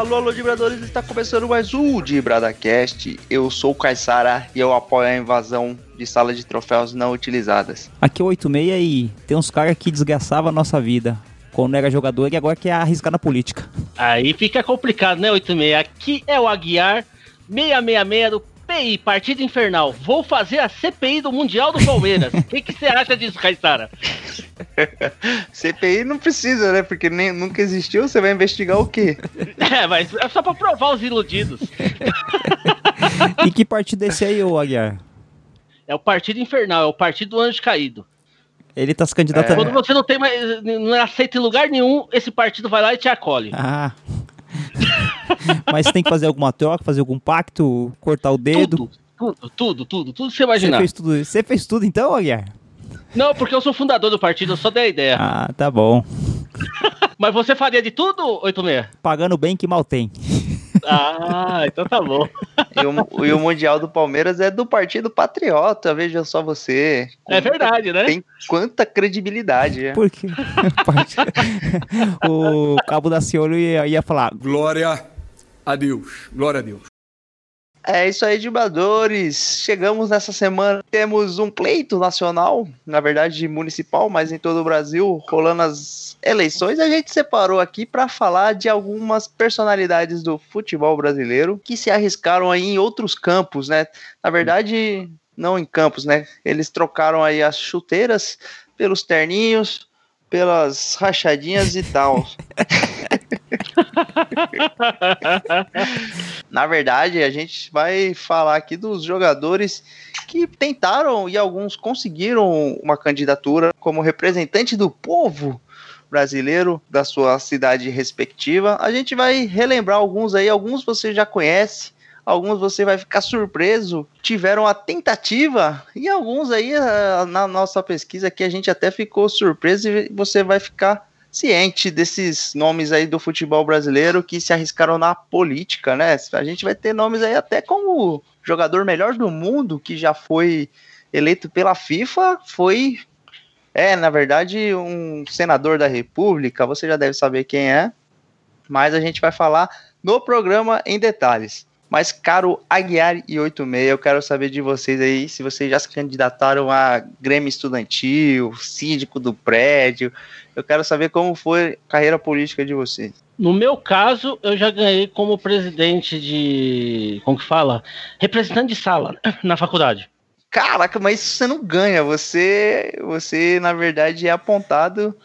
Alô, alô, Dibradores, está começando mais um DibradaCast. Eu sou o Caissara e eu apoio a invasão de salas de troféus não utilizadas. Aqui é o 86 e tem uns caras que desgraçavam a nossa vida quando era jogador e agora quer arriscar na política. Aí fica complicado, né, 86? Aqui é o Aguiar 666 do CPI, Partida Infernal. Vou fazer a CPI do Mundial do Palmeiras. O que, você acha disso, Caissara? CPI não precisa, né? Porque nem, nunca existiu, você vai investigar o quê? É, mas é só pra provar os iludidos. e que partido é esse aí, ô Aguiar? É o Partido Infernal, é o Partido do Anjo Caído. Ele tá se candidatando. É. Quando você não tem mais. não aceita em lugar nenhum, esse partido vai lá e te acolhe. Ah. Mas tem que fazer alguma troca, fazer algum pacto, cortar o dedo. Tudo, tudo, tudo, tudo, tudo você imaginar. Você fez tudo, você fez tudo então, Aguiar? Não, porque eu sou fundador do partido, eu só dei a ideia. Ah, tá bom. Mas você faria de tudo, 86? Pagando bem que mal tem. Ah, então tá bom. E o, e o, Mundial do Palmeiras é do Partido Patriota, veja só você. É verdade, né? Tem quanta credibilidade. É. Por quê? o Cabo da Ciolo ia, ia falar: Glória a Deus, glória a Deus. É isso aí, dibadores. Chegamos nessa semana. Temos um pleito nacional, na verdade municipal, mas em todo o Brasil, rolando as eleições. A gente separou aqui para falar de algumas personalidades do futebol brasileiro que se arriscaram aí em outros campos, né? Na verdade, não em campos, né? Eles trocaram aí as chuteiras pelos terninhos, pelas rachadinhas e tal. Na verdade, a gente vai falar aqui dos jogadores que tentaram e alguns conseguiram uma candidatura como representante do povo brasileiro da sua cidade respectiva. A gente vai relembrar alguns aí, alguns você já conhece, alguns você vai ficar surpreso, tiveram a tentativa e alguns aí eh, na nossa pesquisa aqui a gente até ficou surpreso e você vai ficar ciente desses nomes aí do futebol brasileiro que se arriscaram na política, né? A gente vai ter nomes aí até como jogador melhor do mundo que já foi eleito pela FIFA, foi é, na verdade, um senador da República, você já deve saber quem é, mas a gente vai falar no programa em detalhes. Mas, caro Aguiar e 86, eu quero saber de vocês aí se vocês já se candidataram a Grêmio Estudantil, síndico do prédio. Eu quero saber como foi a carreira política de vocês. No meu caso, eu já ganhei como presidente de. Como que fala? Representante de sala na faculdade. Caraca, mas você não ganha. Você, você na verdade, é apontado.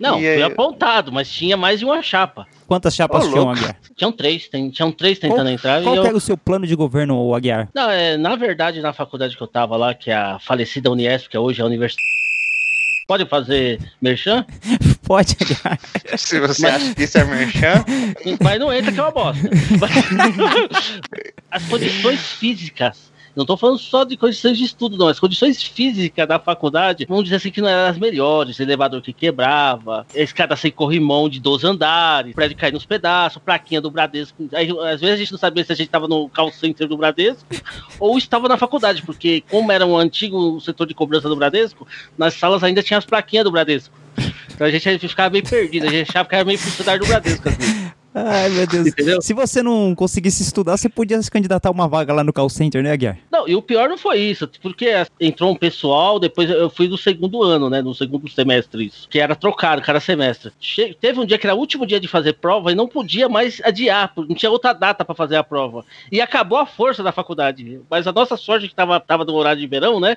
Não, fui é... apontado, mas tinha mais de uma chapa. Quantas chapas oh, tinham, Aguiar? Tinham três, tem, tinham três tentando qual, entrar. Qual eu... era o seu plano de governo, Aguiar? Não, é, na verdade, na faculdade que eu tava lá, que é a falecida Uniesp, que é hoje a Universidade. Pode fazer merchan? Pode, Aguiar. Se você mas... acha que isso é merchan. Mas não entra que é uma bosta. As condições físicas não estou falando só de condições de estudo, não. As condições físicas da faculdade, vamos dizer assim, que não eram as melhores. Elevador que quebrava, escada sem corrimão de 12 andares, prédio cair nos pedaços, plaquinha do Bradesco. Aí, às vezes a gente não sabia se a gente estava no call center do Bradesco ou estava na faculdade, porque como era um antigo setor de cobrança do Bradesco, nas salas ainda tinha as plaquinhas do Bradesco. Então a gente ficava meio perdido, a gente achava que era meio funcionário do Bradesco. Assim. Ai, meu Deus. Entendeu? Se você não conseguisse estudar, você podia se candidatar a uma vaga lá no call center, né, Guiar? Não, e o pior não foi isso, porque entrou um pessoal, depois eu fui do segundo ano, né, no segundo semestre isso, que era trocado cada semestre. Che teve um dia que era o último dia de fazer prova e não podia mais adiar, não tinha outra data para fazer a prova. E acabou a força da faculdade. Mas a nossa sorte que tava, tava no horário de verão, né?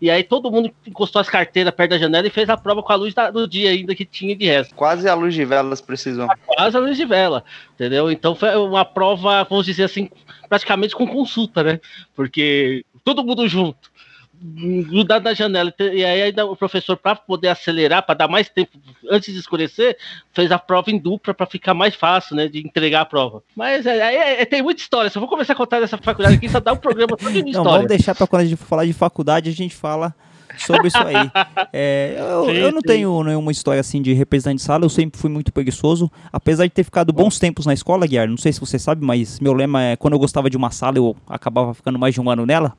E aí todo mundo encostou as carteiras perto da janela e fez a prova com a luz da, do dia ainda que tinha de resto. Quase a luz de velas precisou. Quase a luz de vela, entendeu? Então foi uma prova, vamos dizer assim, praticamente com consulta, né? Porque todo mundo junto grudado na janela. E aí ainda o professor, para poder acelerar, para dar mais tempo antes de escurecer, fez a prova em dupla para ficar mais fácil, né, de entregar a prova. Mas é, é, é, tem muita história. Se eu vou começar a contar dessa faculdade aqui, só dá um programa todo de história. vamos deixar para quando a gente falar de faculdade, a gente fala sobre isso aí. É, eu, sim, eu, não sim. tenho nenhuma história assim de representante de sala, eu sempre fui muito preguiçoso. Apesar de ter ficado bons tempos na escola, Guiar, não sei se você sabe, mas meu lema é quando eu gostava de uma sala, eu acabava ficando mais de um ano nela.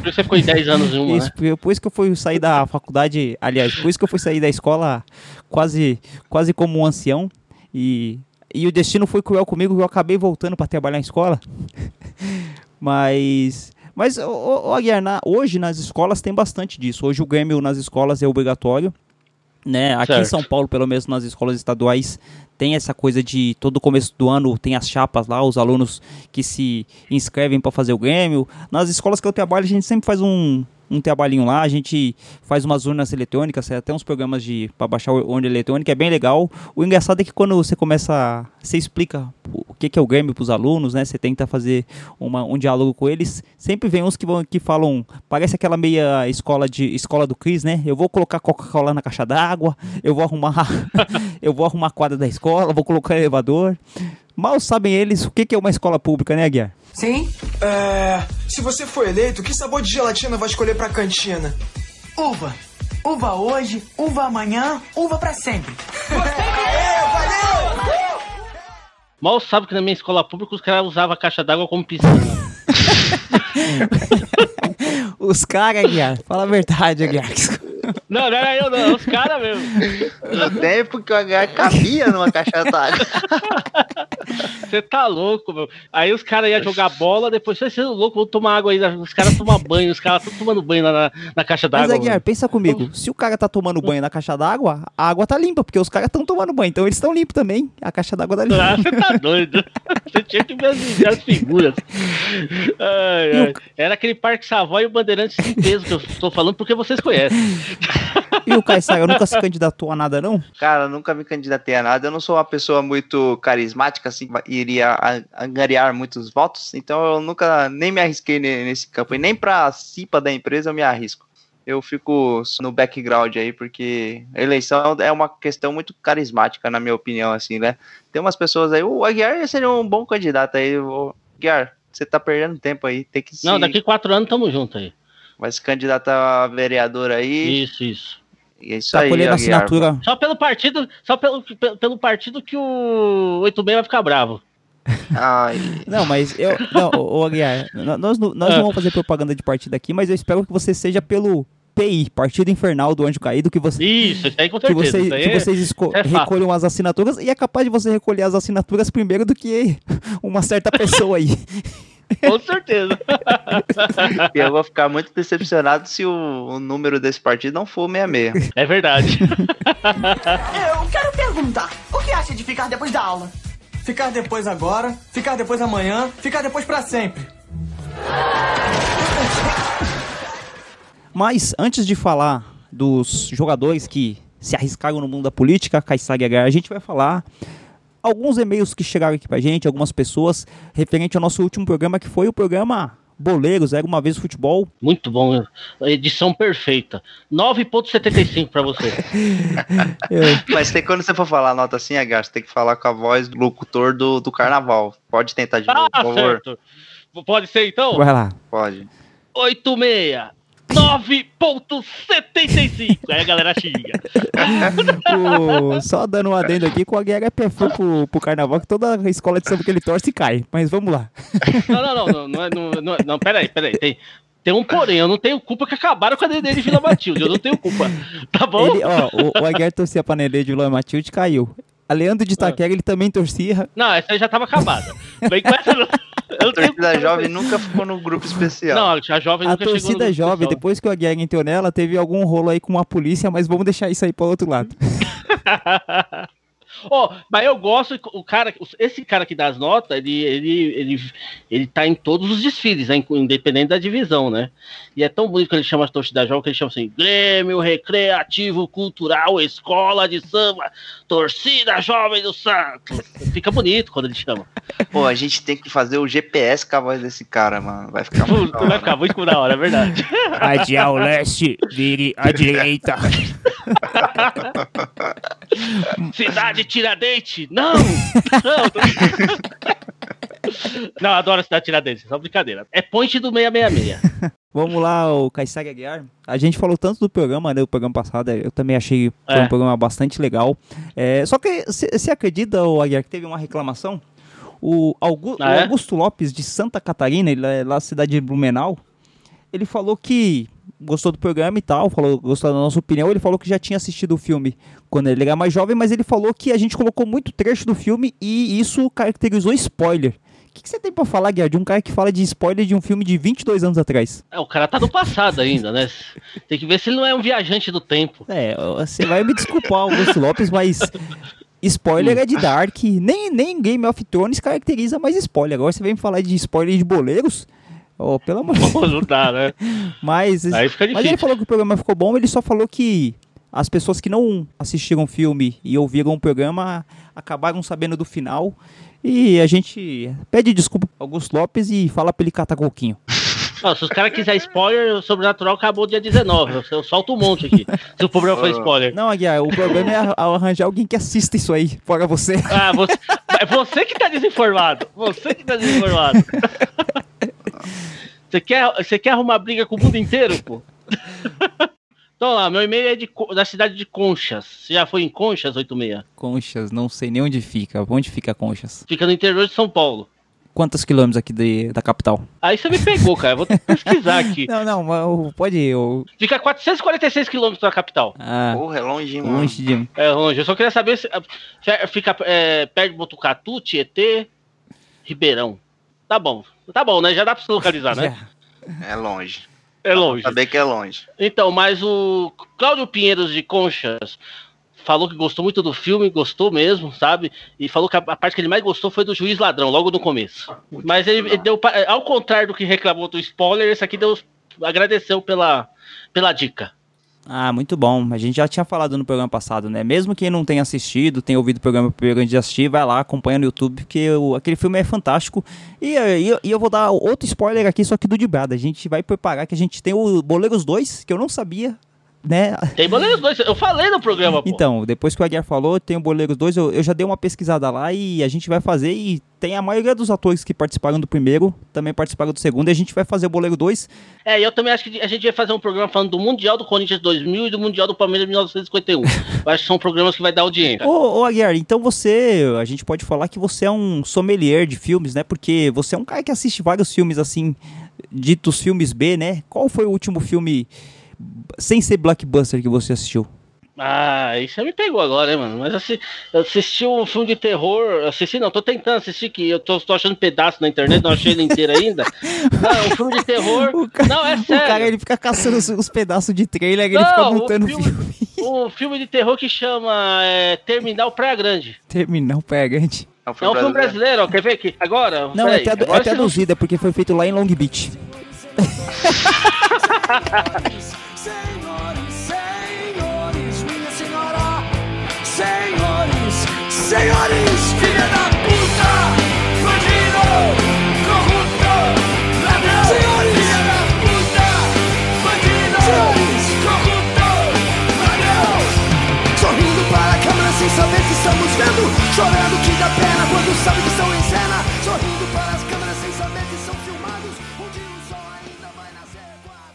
Por isso você ficou em 10 anos em uma, isso, né? Por isso que eu fui sair da faculdade, aliás, por isso que eu fui sair da escola quase, quase como um ancião. E e o destino foi cruel comigo eu acabei voltando para trabalhar em escola. mas mas o, Aguiar, na, hoje nas escolas tem bastante disso. Hoje o Grêmio nas escolas é obrigatório. Né? Aqui certo. em São Paulo, pelo menos nas escolas estaduais, tem essa coisa de todo começo do ano tem as chapas lá, os alunos que se inscrevem para fazer o Grêmio. Nas escolas que eu trabalho, a gente sempre faz um, um trabalhinho lá, a gente faz umas urnas eletrônicas, até uns programas de para baixar urna eletrônica, é bem legal. O engraçado é que quando você começa, você explica o que, é o Grêmio para os alunos, né? Você tenta fazer uma, um diálogo com eles. Sempre vem uns que vão que falam, parece aquela meia escola de escola do Cris, né? Eu vou colocar Coca-Cola na caixa d'água, eu vou arrumar eu vou arrumar a quadra da escola, vou colocar elevador. Mal sabem eles o que é uma escola pública, né, Guiar? Sim. É. Se você for eleito, que sabor de gelatina vai escolher pra cantina? Uva. Uva hoje, uva amanhã, uva para sempre. Aê, valeu! Mal sabe que na minha escola pública os caras usavam a caixa d'água como piscina. os caras, Aguiar, fala a verdade, Aguiar. Não, não era eu, não, os caras mesmo. No tempo que o H cabia numa caixa d'água. Você tá louco, meu. Aí os caras iam jogar bola, depois você é louco, vou tomar água aí. Os caras tomam banho, os caras estão tomando banho na, na caixa d'água. Mas, Aguiar, pensa comigo. Se o cara tá tomando banho na caixa d'água, a água tá limpa, porque os caras estão tomando banho. Então eles estão limpos também. A caixa d'água tá limpa. Ah, você tá doido. Você tinha que ver as figuras. Ai, ai. Era aquele Parque Savoy e o Bandeirantes peso que eu estou falando, porque vocês conhecem. E o Caissara nunca se candidatou a nada, não? Cara, nunca me candidatei a nada. Eu não sou uma pessoa muito carismática, assim, iria angariar muitos votos. Então eu nunca nem me arrisquei nesse campo. E nem pra CIPA da empresa eu me arrisco. Eu fico no background aí, porque a eleição é uma questão muito carismática, na minha opinião, assim, né? Tem umas pessoas aí, o Aguiar seria um bom candidato aí. O Aguiar, você tá perdendo tempo aí, tem que Não, daqui quatro anos tamo junto aí. Vai se candidatar a vereador aí. Isso, isso. E é isso tá aí, colhendo assinatura. Só pelo partido, só pelo, pelo partido que o 86 vai ficar bravo. Ai. Não, mas eu. Não, ô, Aguiar, nós, nós não ah. vamos fazer propaganda de partido aqui, mas eu espero que você seja pelo PI, Partido Infernal do Anjo Caído, que você. Isso, isso aí com certeza. Que, você, que vocês é recolham as assinaturas e é capaz de você recolher as assinaturas primeiro do que uma certa pessoa aí. Com certeza. eu vou ficar muito decepcionado se o, o, número desse partido não for 66. É verdade. eu quero perguntar: o que acha de ficar depois da aula? Ficar depois agora, ficar depois amanhã, ficar depois para sempre. Mas antes de falar dos jogadores que se arriscaram no mundo da política, Caissag H, a gente vai falar alguns e-mails que chegaram aqui pra gente, algumas pessoas, referente ao nosso último programa, que foi o programa Boleiros, era uma vez futebol. Muito bom, edição perfeita. 9.75 para você. Mas tem quando você for falar nota assim, Agar, você tem que falar com a voz do locutor do, do carnaval. Pode tentar de novo, ah, por favor. Certo. Pode ser então? Vai lá. Pode. 86 9.75. Aí a galera xinga. o, só dando um adendo aqui, com a guerra é perfil pro, pro carnaval, que toda escola de samba que ele torce cai. Mas vamos lá. Não, não, não, não, não, não, não, não peraí, peraí. Tem, tem um porém, eu não tenho culpa que acabaram com a Nenê de Vila Matilde, eu não tenho culpa. Tá bom? Ele, ó, o, o Aguiar torcia pra Nenê de Vila Matilde caiu. A Leandro de Itaquera, ele também torcia. Não, essa aí já tava acabada. Vem com essa não. A torcida jovem nunca ficou no grupo especial. Não, a jovem a nunca torcida jovem, especial. depois que o Aguiar entrou nela, teve algum rolo aí com a polícia, mas vamos deixar isso aí para outro lado. Oh, mas eu gosto, o cara, esse cara que dá as notas, ele, ele, ele, ele tá em todos os desfiles, né, independente da divisão, né? E é tão bonito que ele chama as torcidas jovens, que ele chama assim, Grêmio Recreativo Cultural Escola de Samba, Torcida Jovem do Santos. Fica bonito quando ele chama. Pô, a gente tem que fazer o GPS com a voz desse cara, mano. Vai ficar muito Vai hora. ficar muito da hora, é verdade. Adiar o leste, vire à direita. Cidade Tiradentes! Não! Não! Não, adoro a Cidade Tiradentes, só brincadeira. É ponte do 666. Vamos lá, o Kaysag Aguiar. A gente falou tanto do programa, né? O programa passado, eu também achei é. um programa bastante legal. É, só que você acredita, o Aguiar, que teve uma reclamação? O, Augusto, ah, é? o Augusto Lopes de Santa Catarina, ele é lá na cidade de Blumenau, ele falou que gostou do programa e tal, falou, gostou da nossa opinião. Ele falou que já tinha assistido o filme quando ele era mais jovem, mas ele falou que a gente colocou muito trecho do filme e isso caracterizou spoiler. O que, que você tem pra falar, Guilherme, de um cara que fala de spoiler de um filme de 22 anos atrás? É, o cara tá no passado ainda, né? Tem que ver se ele não é um viajante do tempo. É, você vai me desculpar, Augusto Lopes, mas spoiler é de Dark. Nem, nem Game of Thrones caracteriza mais spoiler. Agora você vem me falar de spoiler de boleiros? Oh, pelo amor de Deus. Não dá, né? Mas, Aí fica mas difícil. ele falou que o programa ficou bom, ele só falou que as pessoas que não assistiram o filme e ouviram o programa acabaram sabendo do final. E a gente pede desculpa pro Augusto Lopes e fala pra ele catar coquinho. Se os caras quiserem spoiler, o Sobrenatural acabou dia 19. Eu solto um monte aqui. Se o problema for spoiler. Não, Aguiar, o problema é arranjar alguém que assista isso aí, fora você. Ah, você, é você que tá desinformado. Você que tá desinformado. Você quer, você quer arrumar briga com o mundo inteiro, pô? Então lá, meu e-mail é de, da cidade de Conchas. Você já foi em Conchas, 86? Conchas, não sei nem onde fica. Onde fica Conchas? Fica no interior de São Paulo. Quantos quilômetros aqui de- da capital? Aí você me pegou, cara. Eu vou pesquisar aqui. Não, não, pode ir. eu- Fica a 446 quilômetros da capital. Ah, Porra, é longe, hein, mano. longe de. É longe. Eu só queria saber se se fica é, perto de Botucatu, Tietê, Ribeirão. Tá bom. Tá bom, né? Já dá pra se localizar, né? É longe. É longe. Saber que é longe. Então, mas o Cláudio Pinheiros de Conchas falou que gostou muito do filme, gostou mesmo, sabe? E falou que a, parte que ele mais gostou foi do Juiz Ladrão, logo no começo. Mas ele, ele deu, ao contrário do que reclamou do spoiler, esse aqui deu, agradeceu pela, pela dica. Ah, muito bom. A gente já tinha falado no programa passado, né? Mesmo quem não tenha assistido, tenha ouvido o programa primeiro de assistir, vai lá, acompanha no YouTube, porque o- aquele filme é fantástico. E, e eu- e eu vou dar outro spoiler aqui, só que do de brada. A gente vai preparar que a gente tem o Boleiros 2, que eu não sabia, né? Tem Boleiros 2, eu falei no programa, pô. Então, depois que o Aguiar falou, tem o Boleiros 2, eu, eu já dei uma pesquisada lá e a gente vai fazer. E tem a maioria dos atores que participaram do primeiro, também participaram do segundo, e a gente vai fazer o Boleiro 2. É, e eu também acho que a gente vai fazer um programa falando do Mundial do Corinthians 2000 e do Mundial do Palmeiras 1951. eu acho que são programas que vai dar audiência. Ô, ô Aguiar, então você, a gente pode falar que você é um sommelier de filmes, né? Porque você é um cara que assiste vários filmes assim, ditos filmes B, né? Qual foi o último filme sem ser blockbuster que você assistiu? Ah, isso já me pegou agora, hein, mano. Mas assim, eu assisti um filme de terror. Assisti, não, tô tentando assistir, que eu tô, tô achando pedaço na internet, não achei ele inteiro ainda. Não, um filme de terror. O cara- não, é O sério. cara, ele fica caçando os, os pedaços de trailer, ele Não, fica o montando o filme- filme. Um filme de terror que chama é, Terminal Praia Grande. Terminar o pegante. É um É filme um filme brasileiro. ó. Quer ver aqui? Agora? Não, é, tradu- agora é é porque foi feito lá em Long Beach. senhores, filha da puta, bandido, corrupto, ladrão, senhores, filha da puta, bandido, senhores, corrupto, ladrão, sorrindo para a câmera sem saber que estamos vendo, chorando que dá pena quando sabe que estão em cena, sorrindo para as câmeras sem saber que são filmados, um dia o sol ainda vai nascer.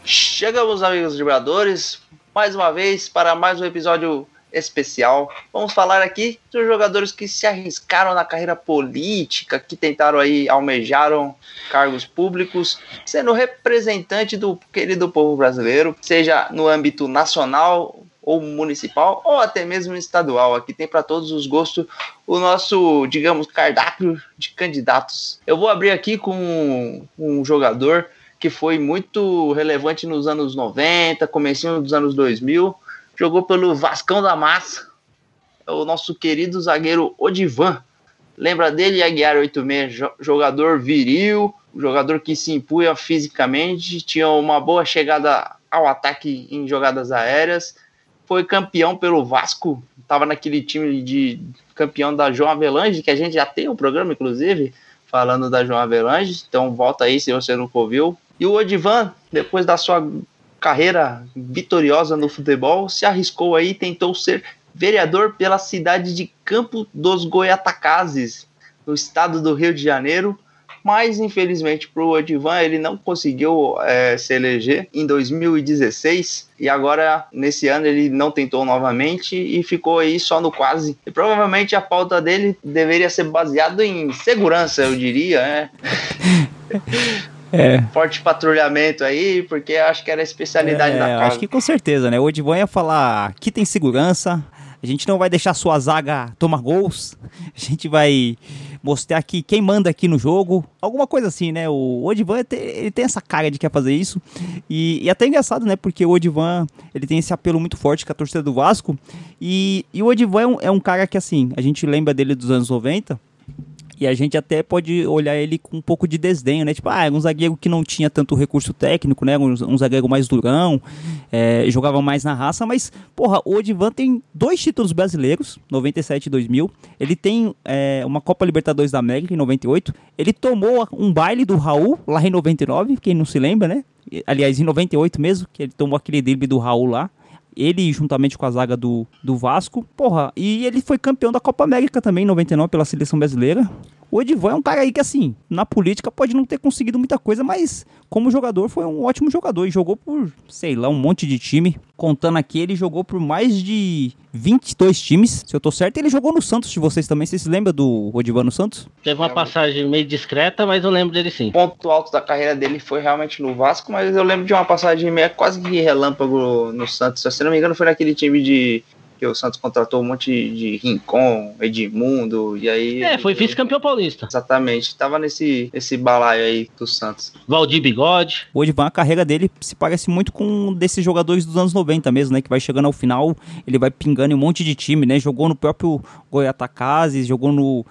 Chegamos, amigos vibradores, mais uma vez para mais um episódio especial. Vamos falar aqui dos jogadores que se arriscaram na carreira política, que tentaram aí, almejaram cargos públicos, sendo representante do querido povo brasileiro, seja no âmbito nacional ou municipal, ou até mesmo estadual. Aqui tem para todos os gostos o nosso, digamos, cardápio de candidatos. Eu vou abrir aqui com um jogador que foi muito relevante nos anos 90, comecinho dos anos 2000, jogou pelo Vascão da Massa, é o nosso querido zagueiro Odivan. Lembra dele, Aguiar 86, jo- jogador viril, jogador que se impunha fisicamente, tinha uma boa chegada ao ataque em jogadas aéreas, foi campeão pelo Vasco, estava naquele time de campeão da João Avelange, que a gente já tem um programa, inclusive, falando da João Avelange, então volta aí se você nunca ouviu. E o Odivan, depois da sua carreira vitoriosa no futebol, se arriscou aí tentou ser vereador pela cidade de Campo dos Goiatacazes, no estado do Rio de Janeiro, mas infelizmente para o Odivan ele não conseguiu eh, se eleger em 2016 e agora nesse ano ele não tentou novamente e ficou aí só no quase. E provavelmente a pauta dele deveria ser baseada em segurança, eu diria, né? É. forte patrulhamento aí, porque acho que era a especialidade É, da casa. acho que com certeza, né? O Odivan ia falar: aqui tem segurança, a gente não vai deixar sua zaga tomar gols, a gente vai mostrar aqui quem manda aqui no jogo, alguma coisa assim, né? O Odivan ele tem- essa cara de que quer fazer isso, e, e até engraçado, né? Porque o Odivan ele tem esse apelo muito forte com a torcida do Vasco, e, e o Odivan é um, é um cara que, assim, a gente lembra dele dos anos 90. E a gente até pode olhar ele com um pouco de desdenho, né? Tipo, ah, era um zagueiro que não tinha tanto recurso técnico, né? Um, um zagueiro mais durão, é, jogava mais na raça, mas, porra, o Odivan tem dois títulos brasileiros, 97 e 2000. Ele tem é, uma Copa Libertadores da América em 98. Ele tomou um baile do Raul lá em 99, quem não se lembra, né? Aliás, em 98 mesmo, que ele tomou aquele drible do Raul lá. Ele juntamente com a zaga do, do Vasco. Porra, e ele foi campeão da Copa América também em 99 pela seleção brasileira. O Edivan é um cara aí que, assim, na política pode não ter conseguido muita coisa, mas como jogador foi um ótimo jogador. E jogou por, sei lá, um monte de time. Contando aqui, ele jogou por mais de 22 times. Se eu tô certo, ele jogou no Santos de vocês também. Vocês se lembram do Odivan no Santos? Teve uma passagem meio discreta, mas eu lembro dele sim. O ponto alto da carreira dele foi realmente no Vasco, mas eu lembro de uma passagem meio quase que relâmpago no Santos. Se eu não me engano, foi naquele time de que o Santos contratou um monte de Rincon, Edmundo, e aí. É, foi vice-campeão paulista. Exatamente, tava nesse, nesse balaio aí do Santos. Valdir Bigode. O Odivan, a carreira dele se parece muito com um desses jogadores dos anos 90 mesmo, né? Que vai chegando ao final, ele vai pingando em um monte de time, né? Jogou no próprio Goiatacazes, jogou no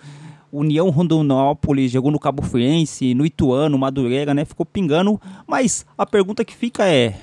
União Rondonópolis, jogou no Cabo Friense, no Ituano, Madureira, né? Ficou pingando. Mas a pergunta que fica é: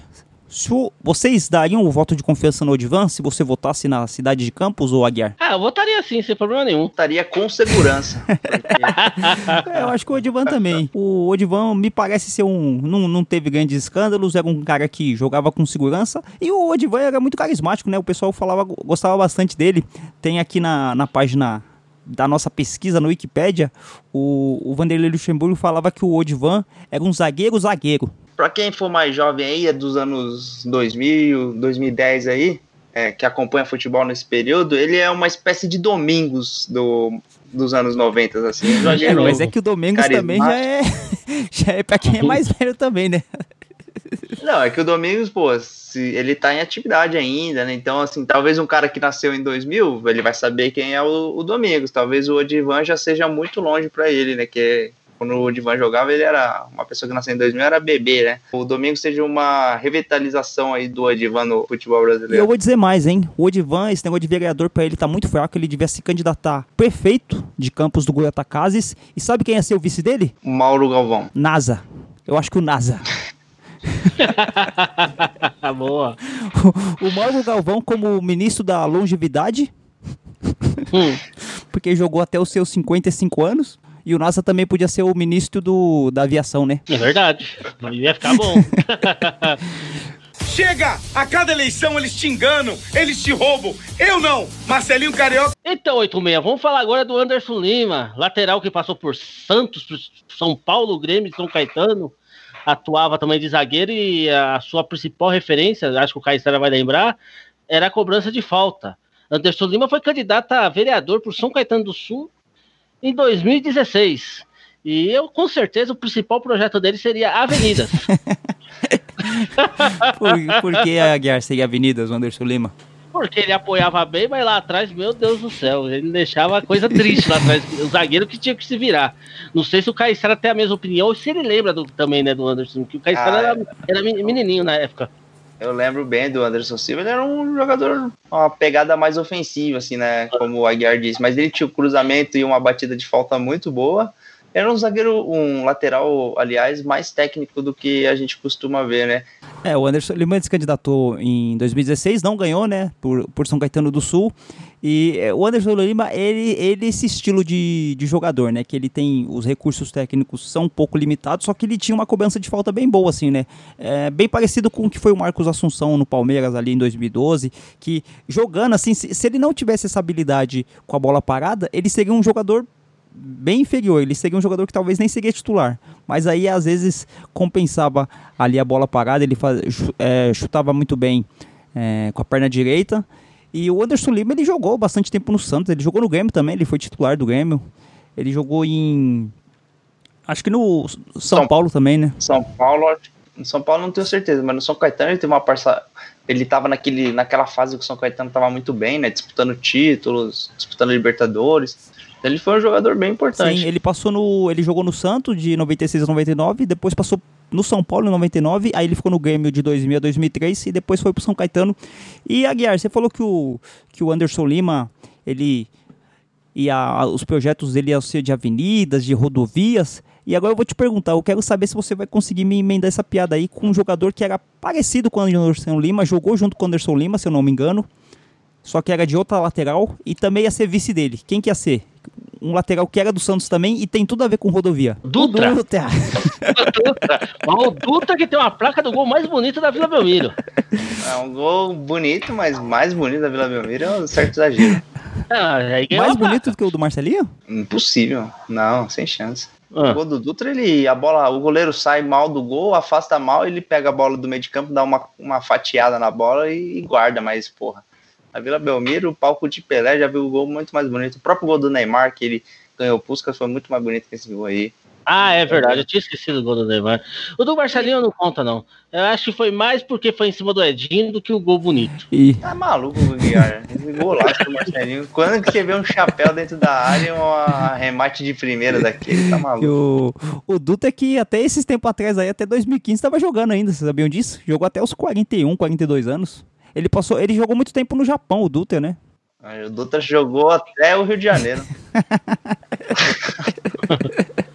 se o- vocês dariam o voto de confiança no Odivan se você votasse na cidade de Campos ou Aguiar? Ah, eu votaria sim, sem problema nenhum. Estaria com segurança. porque É, eu acho que o Odivan também. O Odivan me parece ser um. Não, não teve grandes escândalos, era um cara que jogava com segurança. E o Odivan era muito carismático, né? O pessoal falava, gostava bastante dele. Tem aqui na, na página da nossa pesquisa no Wikipedia, o, o Vanderlei Luxemburgo falava que o Odivan era um zagueiro zagueiro. Pra quem for mais jovem aí, é dos anos 2000, 2010 aí, é, que acompanha futebol nesse período, ele é uma espécie de Domingos do, dos anos 90, assim. É, mas é que o Domingos também já é. Já é pra quem é mais velho também, né? Não, é que o Domingos, pô, se ele tá em atividade ainda, né? Então, assim, talvez um cara que nasceu em 2000, ele vai saber quem é o, o Domingos. Talvez o Odivan já seja muito longe pra ele, né? Que quando o Odivan jogava, ele era uma pessoa que nasceu em 2000, era bebê, né? O Domingos seja uma revitalização aí do Odivan no futebol E eu brasileiro. vou dizer mais, hein? O Odivan, esse negócio de vereador pra ele tá muito fraco. Ele devia se candidatar prefeito de Campos do Goiatacazes. E sabe quem ia ser o vice dele? O Mauro Galvão. NASA. Eu acho que o NASA. Boa. o Mauro Galvão como ministro da longevidade, Hum. porque jogou até os seus 55 anos. E o NASA também podia ser o ministro do, da aviação, né? É verdade. Ia ficar bom. Chega! A cada eleição eles te enganam, eles te roubam. Eu não! Marcelinho Carioca. Então, 86, vamos falar agora do Anderson Lima, lateral que passou por Santos, por São Paulo, Grêmio, São Caetano, atuava também de zagueiro e a sua principal referência, acho que o Caissara vai lembrar, era a cobrança de falta. Anderson Lima foi candidato a vereador por São Caetano do Sul em 2016. E eu, com certeza, o principal projeto dele seria avenidas. Por, por que a Guiar seria Avenidas, o Anderson Lima? Porque ele apoiava bem, mas lá atrás, meu Deus do céu, ele deixava a coisa triste lá atrás. O zagueiro que tinha que se virar. Não sei se o Caissara tem a mesma opinião ou se ele lembra do, também, né, do Anderson, que o Caissara Ah, era, era men- menininho na época. Eu lembro bem do Anderson Silva, ele era um jogador, uma pegada mais ofensiva, assim, né? Como o Aguiar disse, mas ele tinha um cruzamento e uma batida de falta muito boa. Era um zagueiro, um lateral, aliás, mais técnico do que a gente costuma ver, né? É, o Anderson Lima se candidatou em 2016, não ganhou, né, por, por São Caetano do Sul. E é, o Anderson Lima, ele, ele esse estilo de, de jogador, né, que ele tem, os recursos técnicos são um pouco limitados, só que ele tinha uma cobrança de falta bem boa, assim, né, é, bem parecido com o que foi o Marcos Assunção no Palmeiras ali em 2012, que jogando, assim, se, se ele não tivesse essa habilidade com a bola parada, ele seria um jogador bem inferior. Ele seria um jogador que talvez nem seria titular. Mas aí, às vezes, compensava ali a bola parada. Ele faz, é, chutava muito bem é, com a perna direita. E o Anderson Lima, ele jogou bastante tempo no Santos. Ele jogou no Grêmio também. Ele foi titular do Grêmio. Ele jogou em Acho que no São, São- Paulo também, né? São Paulo, no São Paulo não tenho certeza, mas no São Caetano ele teve uma parça. Ele tava naquele, naquela fase que o São Caetano tava muito bem, né? Disputando títulos, disputando Libertadores. Ele foi um jogador bem importante. Sim, ele passou no. Ele jogou no Santos de 96 a 99, depois passou no São Paulo em 99, aí ele ficou no Grêmio de 2000 a 2003 e depois foi pro São Caetano. E Aguiar, você falou que o, que o Anderson Lima, ele. ia os projetos dele iam ser de avenidas, de rodovias. E agora eu vou te perguntar, eu quero saber se você vai conseguir me emendar essa piada aí com um jogador que era parecido com o Anderson Lima, jogou junto com o Anderson Lima, se eu não me engano. Só que era de outra lateral e também ia ser vice dele. Quem que ia ser? Um lateral que era do Santos também e tem tudo a ver com rodovia. Dutra. O Dutra. Dutra. O Dutra que tem uma placa do gol mais bonito da Vila Belmiro. É um gol bonito, mas mais bonito da Vila Belmiro é um certo exagero. Ah, Mais a placa. bonito do que o do Marcelinho? Impossível. Não, sem chance. O Ah, gol do Dutra, ele, a bola, o goleiro sai mal do gol, afasta mal, ele pega a bola do meio de campo, dá uma, uma fatiada na bola e, e guarda, mas porra. A Vila Belmiro, o palco de Pelé já viu o gol muito mais bonito. O próprio gol do Neymar, que ele ganhou o Puskas, foi muito mais bonito que esse gol aí. Ah, é verdade, eu tinha esquecido o gol do Neymar. O do Marcelinho não conta, não. Eu acho que foi mais porque foi em cima do Edinho do que o gol bonito. E Tá maluco o Guiar. Esse golaço do Marcelinho. Quando que você vê um chapéu dentro da área e um remate de primeira daquele, tá e maluco. o, o Dutra que até esses tempos atrás aí, até 2015, estava jogando ainda, vocês sabiam disso? Jogou até os 41, 42 anos. Ele passou, ele jogou muito tempo no Japão, o Dutra, né? Aí O Dutra jogou até o Rio de Janeiro.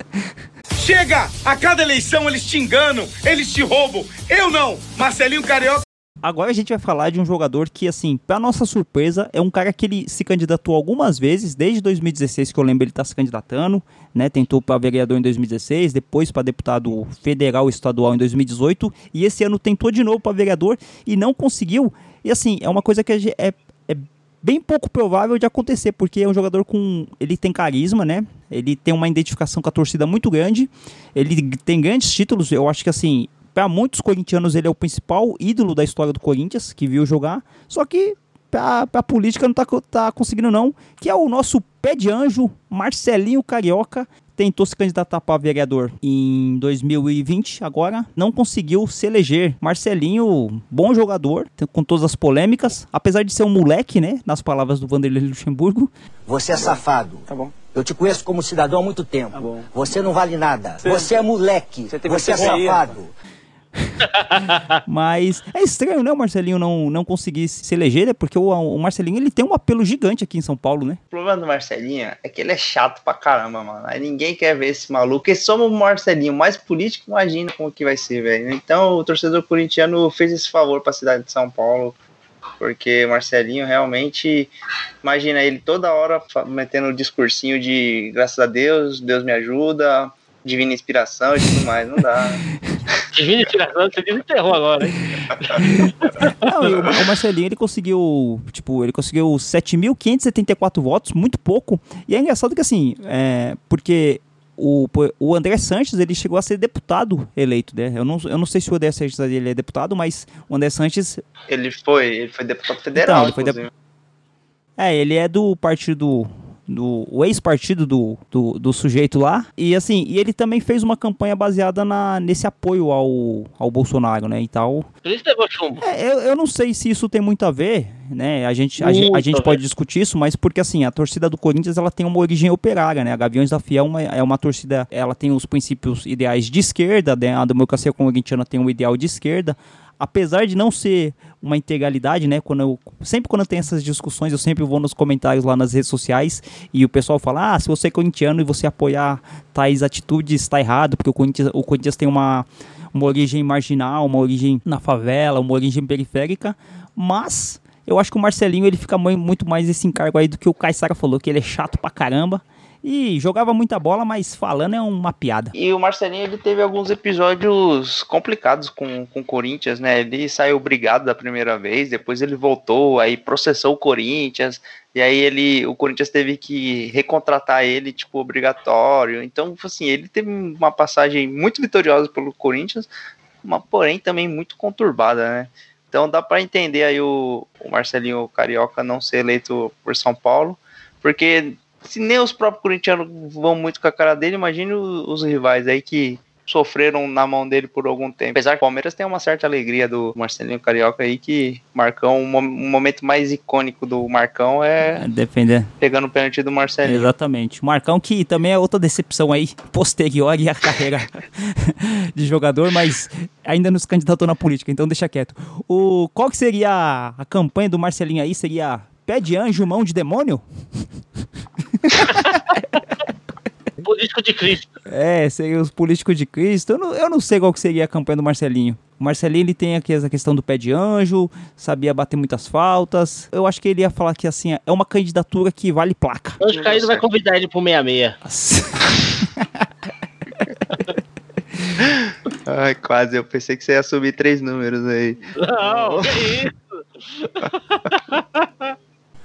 Chega! A cada eleição eles te enganam, eles te roubam. Eu não! Marcelinho Carioca. Agora a gente vai falar de um jogador que, assim, pra nossa surpresa, é um cara que ele se candidatou algumas vezes, desde 2016, que eu lembro ele tá se candidatando, né? Tentou para vereador em 2016, depois para deputado federal e estadual em 2018, e esse ano tentou de novo para vereador e não conseguiu. E assim, é uma coisa que é, é bem pouco provável de acontecer, porque é um jogador com. Ele tem carisma, né? Ele tem uma identificação com a torcida muito grande. Ele tem grandes títulos. Eu acho que assim, para muitos corintianos, ele é o principal ídolo da história do Corinthians, que viu jogar. Só que pra, pra política não tá, tá conseguindo, não. Que é o nosso pé de anjo, Marcelinho Carioca. Tentou se candidatar para vereador em 2020, agora não conseguiu se eleger. Marcelinho, bom jogador, com todas as polêmicas, apesar de ser um moleque, né? Nas palavras do Vanderlei Luxemburgo. Você é safado. Tá bom. Eu te conheço como cidadão há muito tempo. Tá. Você não vale nada. Você é moleque. Você Você é safado. Mas é estranho, né, o Marcelinho não, não conseguir se eleger, né? Porque o, o Marcelinho ele tem um apelo gigante aqui em São Paulo, né? O problema do Marcelinho é que ele é chato pra caramba, mano. Aí ninguém quer ver esse maluco. E somos o Marcelinho, mais político, imagina como que vai ser, velho. Então o torcedor corintiano fez esse favor pra cidade de São Paulo. Porque o Marcelinho realmente, imagina ele toda hora metendo um discursinho de graças a Deus, Deus me ajuda, divina inspiração e tudo mais. Não dá. Divina inspiração, você desenterrou agora, hein? Não, e o, Marcelinho ele conseguiu, tipo, ele conseguiu 7.574 votos, muito pouco. E é engraçado que assim, é, porque o, o André Sanches ele chegou a ser deputado eleito, né? Eu não, eu não sei se o André Sanches ele é deputado, mas o André Sanches Ele foi, ele foi deputado federal, Então, ele foi inclusive. É, ele é do partido. Do o ex-partido do, do, do sujeito lá. E assim, e ele também fez uma campanha baseada na, nesse apoio ao, ao Bolsonaro, né? E tal. Por isso levou chumbo. É, eu, eu não sei se isso tem muito a ver, né? A gente, a, a gente pode discutir isso, mas porque assim, a torcida do Corinthians ela tem uma origem operária, né? A Gaviões da Fiel é uma, é uma torcida, ela tem os princípios ideais de esquerda, né? A democracia corintiana tem um ideal de esquerda. Apesar de não ser uma integralidade, né? Quando eu, sempre quando tem essas discussões, eu sempre vou nos comentários lá nas redes sociais e o pessoal fala: ah, se você é corintiano e você apoiar tais atitudes, está errado, porque o Corinthians, o Corinthians tem uma, uma origem marginal, uma origem na favela, uma origem periférica, mas eu acho que o Marcelinho ele fica mui- muito mais esse encargo aí do que o Caissara falou, que ele é chato pra caramba e jogava muita bola, mas falando é uma piada. E o Marcelinho ele teve alguns episódios complicados com, com o Corinthians, né? Ele saiu brigado da primeira vez, depois ele voltou, aí processou o Corinthians, e aí ele, o Corinthians teve que recontratar ele, tipo, obrigatório. Então, assim, ele teve uma passagem muito vitoriosa pelo Corinthians, mas porém também muito conturbada, né? Então dá para entender aí o, o Marcelinho Carioca não ser eleito por São Paulo, porque Se nem os próprios corintianos vão muito com a cara dele, imagine os, os rivais aí que sofreram na mão dele por algum tempo. Apesar que o Palmeiras tem uma certa alegria do Marcelinho Carioca aí, que Marcão, um, mo- um momento mais icônico do Marcão é Defender. pegando o pênalti do Marcelinho. Exatamente. O Marcão, que também é outra decepção aí, posterior à carreira de jogador, mas ainda nos candidatou na política, então deixa quieto. O, qual que seria a, a campanha do Marcelinho aí? Seria pé de anjo, mão de demônio? Político de Cristo. É, seria os políticos de Cristo. Eu não, eu não sei qual que seria a campanha do Marcelinho. O Marcelinho ele tem aqui essa questão do pé de anjo, sabia bater muitas faltas. Eu acho que ele ia falar que assim, é uma candidatura que vale placa. Anjo Caído vai convidar ele pro 66. Ai, quase. Eu pensei que você ia subir três números aí. Não, que isso?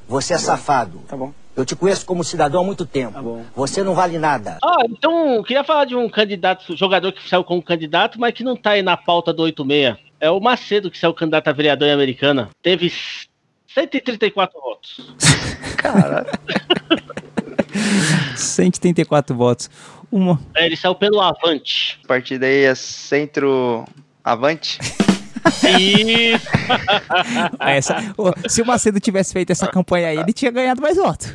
Você é safado. Tá bom. Eu te conheço como cidadão há muito tempo. Você não vale nada. Ah, então, queria falar de um candidato, jogador que saiu como candidato, mas que não tá aí na pauta do 86. É o Macedo, que saiu candidato a vereador em Americana. Teve 134 votos. Caralho. 134 votos. Uma. É, ele saiu pelo Avante. A partir daí é centro avante. Isso. Essa, Ô, se o Macedo tivesse feito essa campanha aí, ele tinha ganhado mais votos.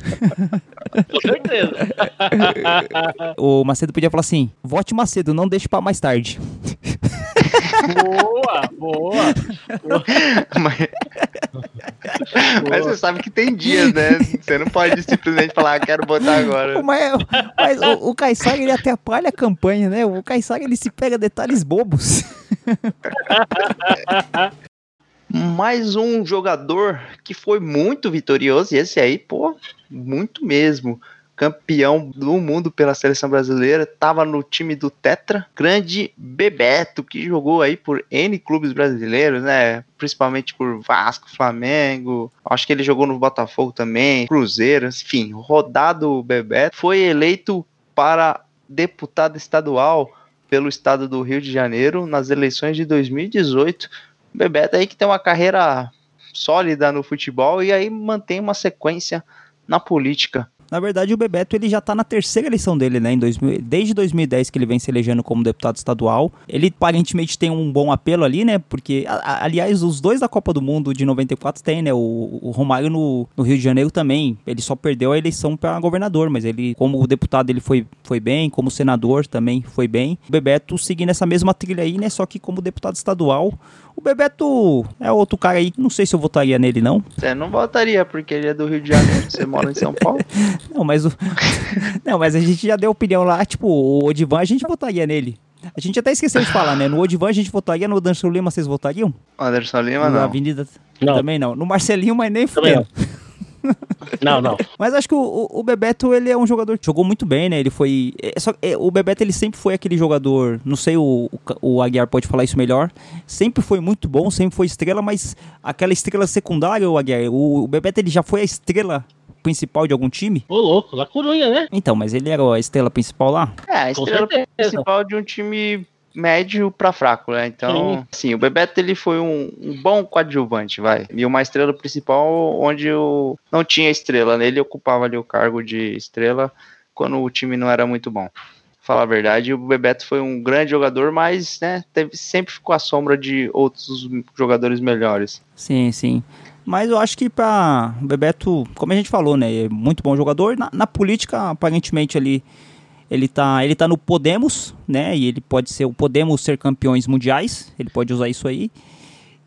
Com certeza. O Macedo podia falar assim: vote Macedo, não deixe pra mais tarde. Boa, boa. Mas... Mas você sabe que tem dias, né? Você não pode simplesmente falar, ah, quero botar agora. Mas, mas o, o Caissara, ele atrapalha a campanha, né? O Caissara, ele se pega detalhes bobos. Mais um jogador que foi muito vitorioso, e esse aí, pô, muito mesmo. Campeão do mundo pela seleção brasileira, tava no time do Tetra, grande Bebeto, que jogou aí por N clubes brasileiros, né? Principalmente por Vasco, Flamengo, acho que ele jogou no Botafogo também, Cruzeiro, enfim, rodado Bebeto. Foi eleito para deputado estadual pelo estado do Rio de Janeiro nas eleições de 2018. Bebeto aí que tem uma carreira sólida no futebol e aí mantém uma sequência na política. Na verdade, o Bebeto ele já tá na terceira eleição dele, né? Em 2000, desde 2010 que ele vem se elegendo como deputado estadual. Ele aparentemente tem um bom apelo ali, né? Porque, a- a- aliás, os dois da Copa do Mundo de 94 tem, né? O, o Romário no, no Rio de Janeiro também. Ele só perdeu a eleição para governador, mas ele, como deputado, ele foi, foi bem, como senador também foi bem. O Bebeto seguindo essa mesma trilha aí, né? Só que como deputado estadual. O Bebeto é outro cara aí, não sei se eu votaria nele, não. Você não votaria porque ele é do Rio de Janeiro, você mora em São Paulo. Não, mas o... Não, mas a gente já deu opinião lá, tipo, o Odivan a gente votaria nele. A gente até esqueceu de falar, né? No Odivan a gente votaria, no Anderson Lima vocês votariam? Anderson Lima Na não. Avenida Não. também não. No Marcelinho, mas nem fudendo. Não, não. Mas acho que o, o- Bebeto, ele é um jogador que jogou muito bem, né? Ele foi... é só- é, o Bebeto, ele sempre foi aquele jogador... Não sei, o, o, Aguiar pode falar isso melhor. Sempre foi muito bom, sempre foi estrela, mas aquela estrela secundária, o Aguiar... O, o Bebeto, ele já foi a estrela principal de algum time? Ô, louco, La Corunha, né? Então, mas ele era a estrela principal lá? É, a estrela principal de um time médio pra fraco, né? Então, sim, o Bebeto ele foi um, um bom coadjuvante, vai. E uma estrela principal onde o, não tinha estrela, né? Ele ocupava ali o cargo de estrela quando o time não era muito bom. Falar a verdade, o Bebeto foi um grande jogador, mas né, teve, sempre ficou à sombra de outros jogadores melhores. Sim, sim. Mas eu acho que para o Bebeto, como a gente falou, né, é muito bom jogador. Na, na política, aparentemente ali ele tá, ele tá no Podemos, né? E ele pode ser o Podemos ser campeões mundiais. Ele pode usar isso aí.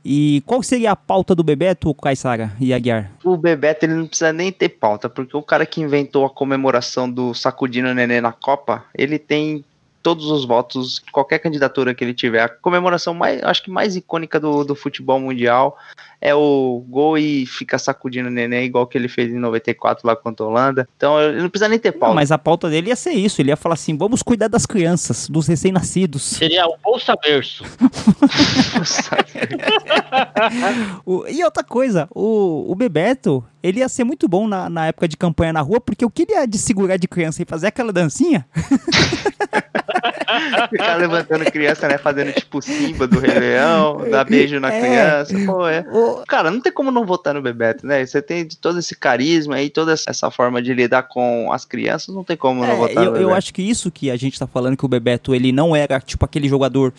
E qual seria a pauta do Bebeto, Caissara e Aguiar? O Bebeto ele não precisa nem ter pauta, porque o cara que inventou a comemoração do sacudindo nenê na Copa, ele tem todos os votos, qualquer candidatura que ele tiver. A comemoração mais, acho que mais icônica do, do futebol mundial é o gol e fica sacudindo o nenê, igual que ele fez em 94 lá contra a Holanda. Então ele não precisa nem ter Não, pauta. mas a pauta dele ia ser isso. Ele ia falar assim: vamos cuidar das crianças, dos recém-nascidos. Seria o Bolsa Berço. O- e outra coisa, o, o Bebeto, ele ia ser muito bom na, na época de campanha na rua, porque o que ele ia de segurar de criança e fazer aquela dancinha. Ficar levantando criança, né? Fazendo tipo Simba do Rei Leão, dar beijo na É. criança. Pô, é. O- Cara, não tem como não votar no Bebeto, né? Você tem todo esse carisma aí, toda essa forma de lidar com as crianças, não tem como não É, votar eu, no eu Bebeto. acho que isso que a gente tá falando que o Bebeto ele não era tipo aquele jogador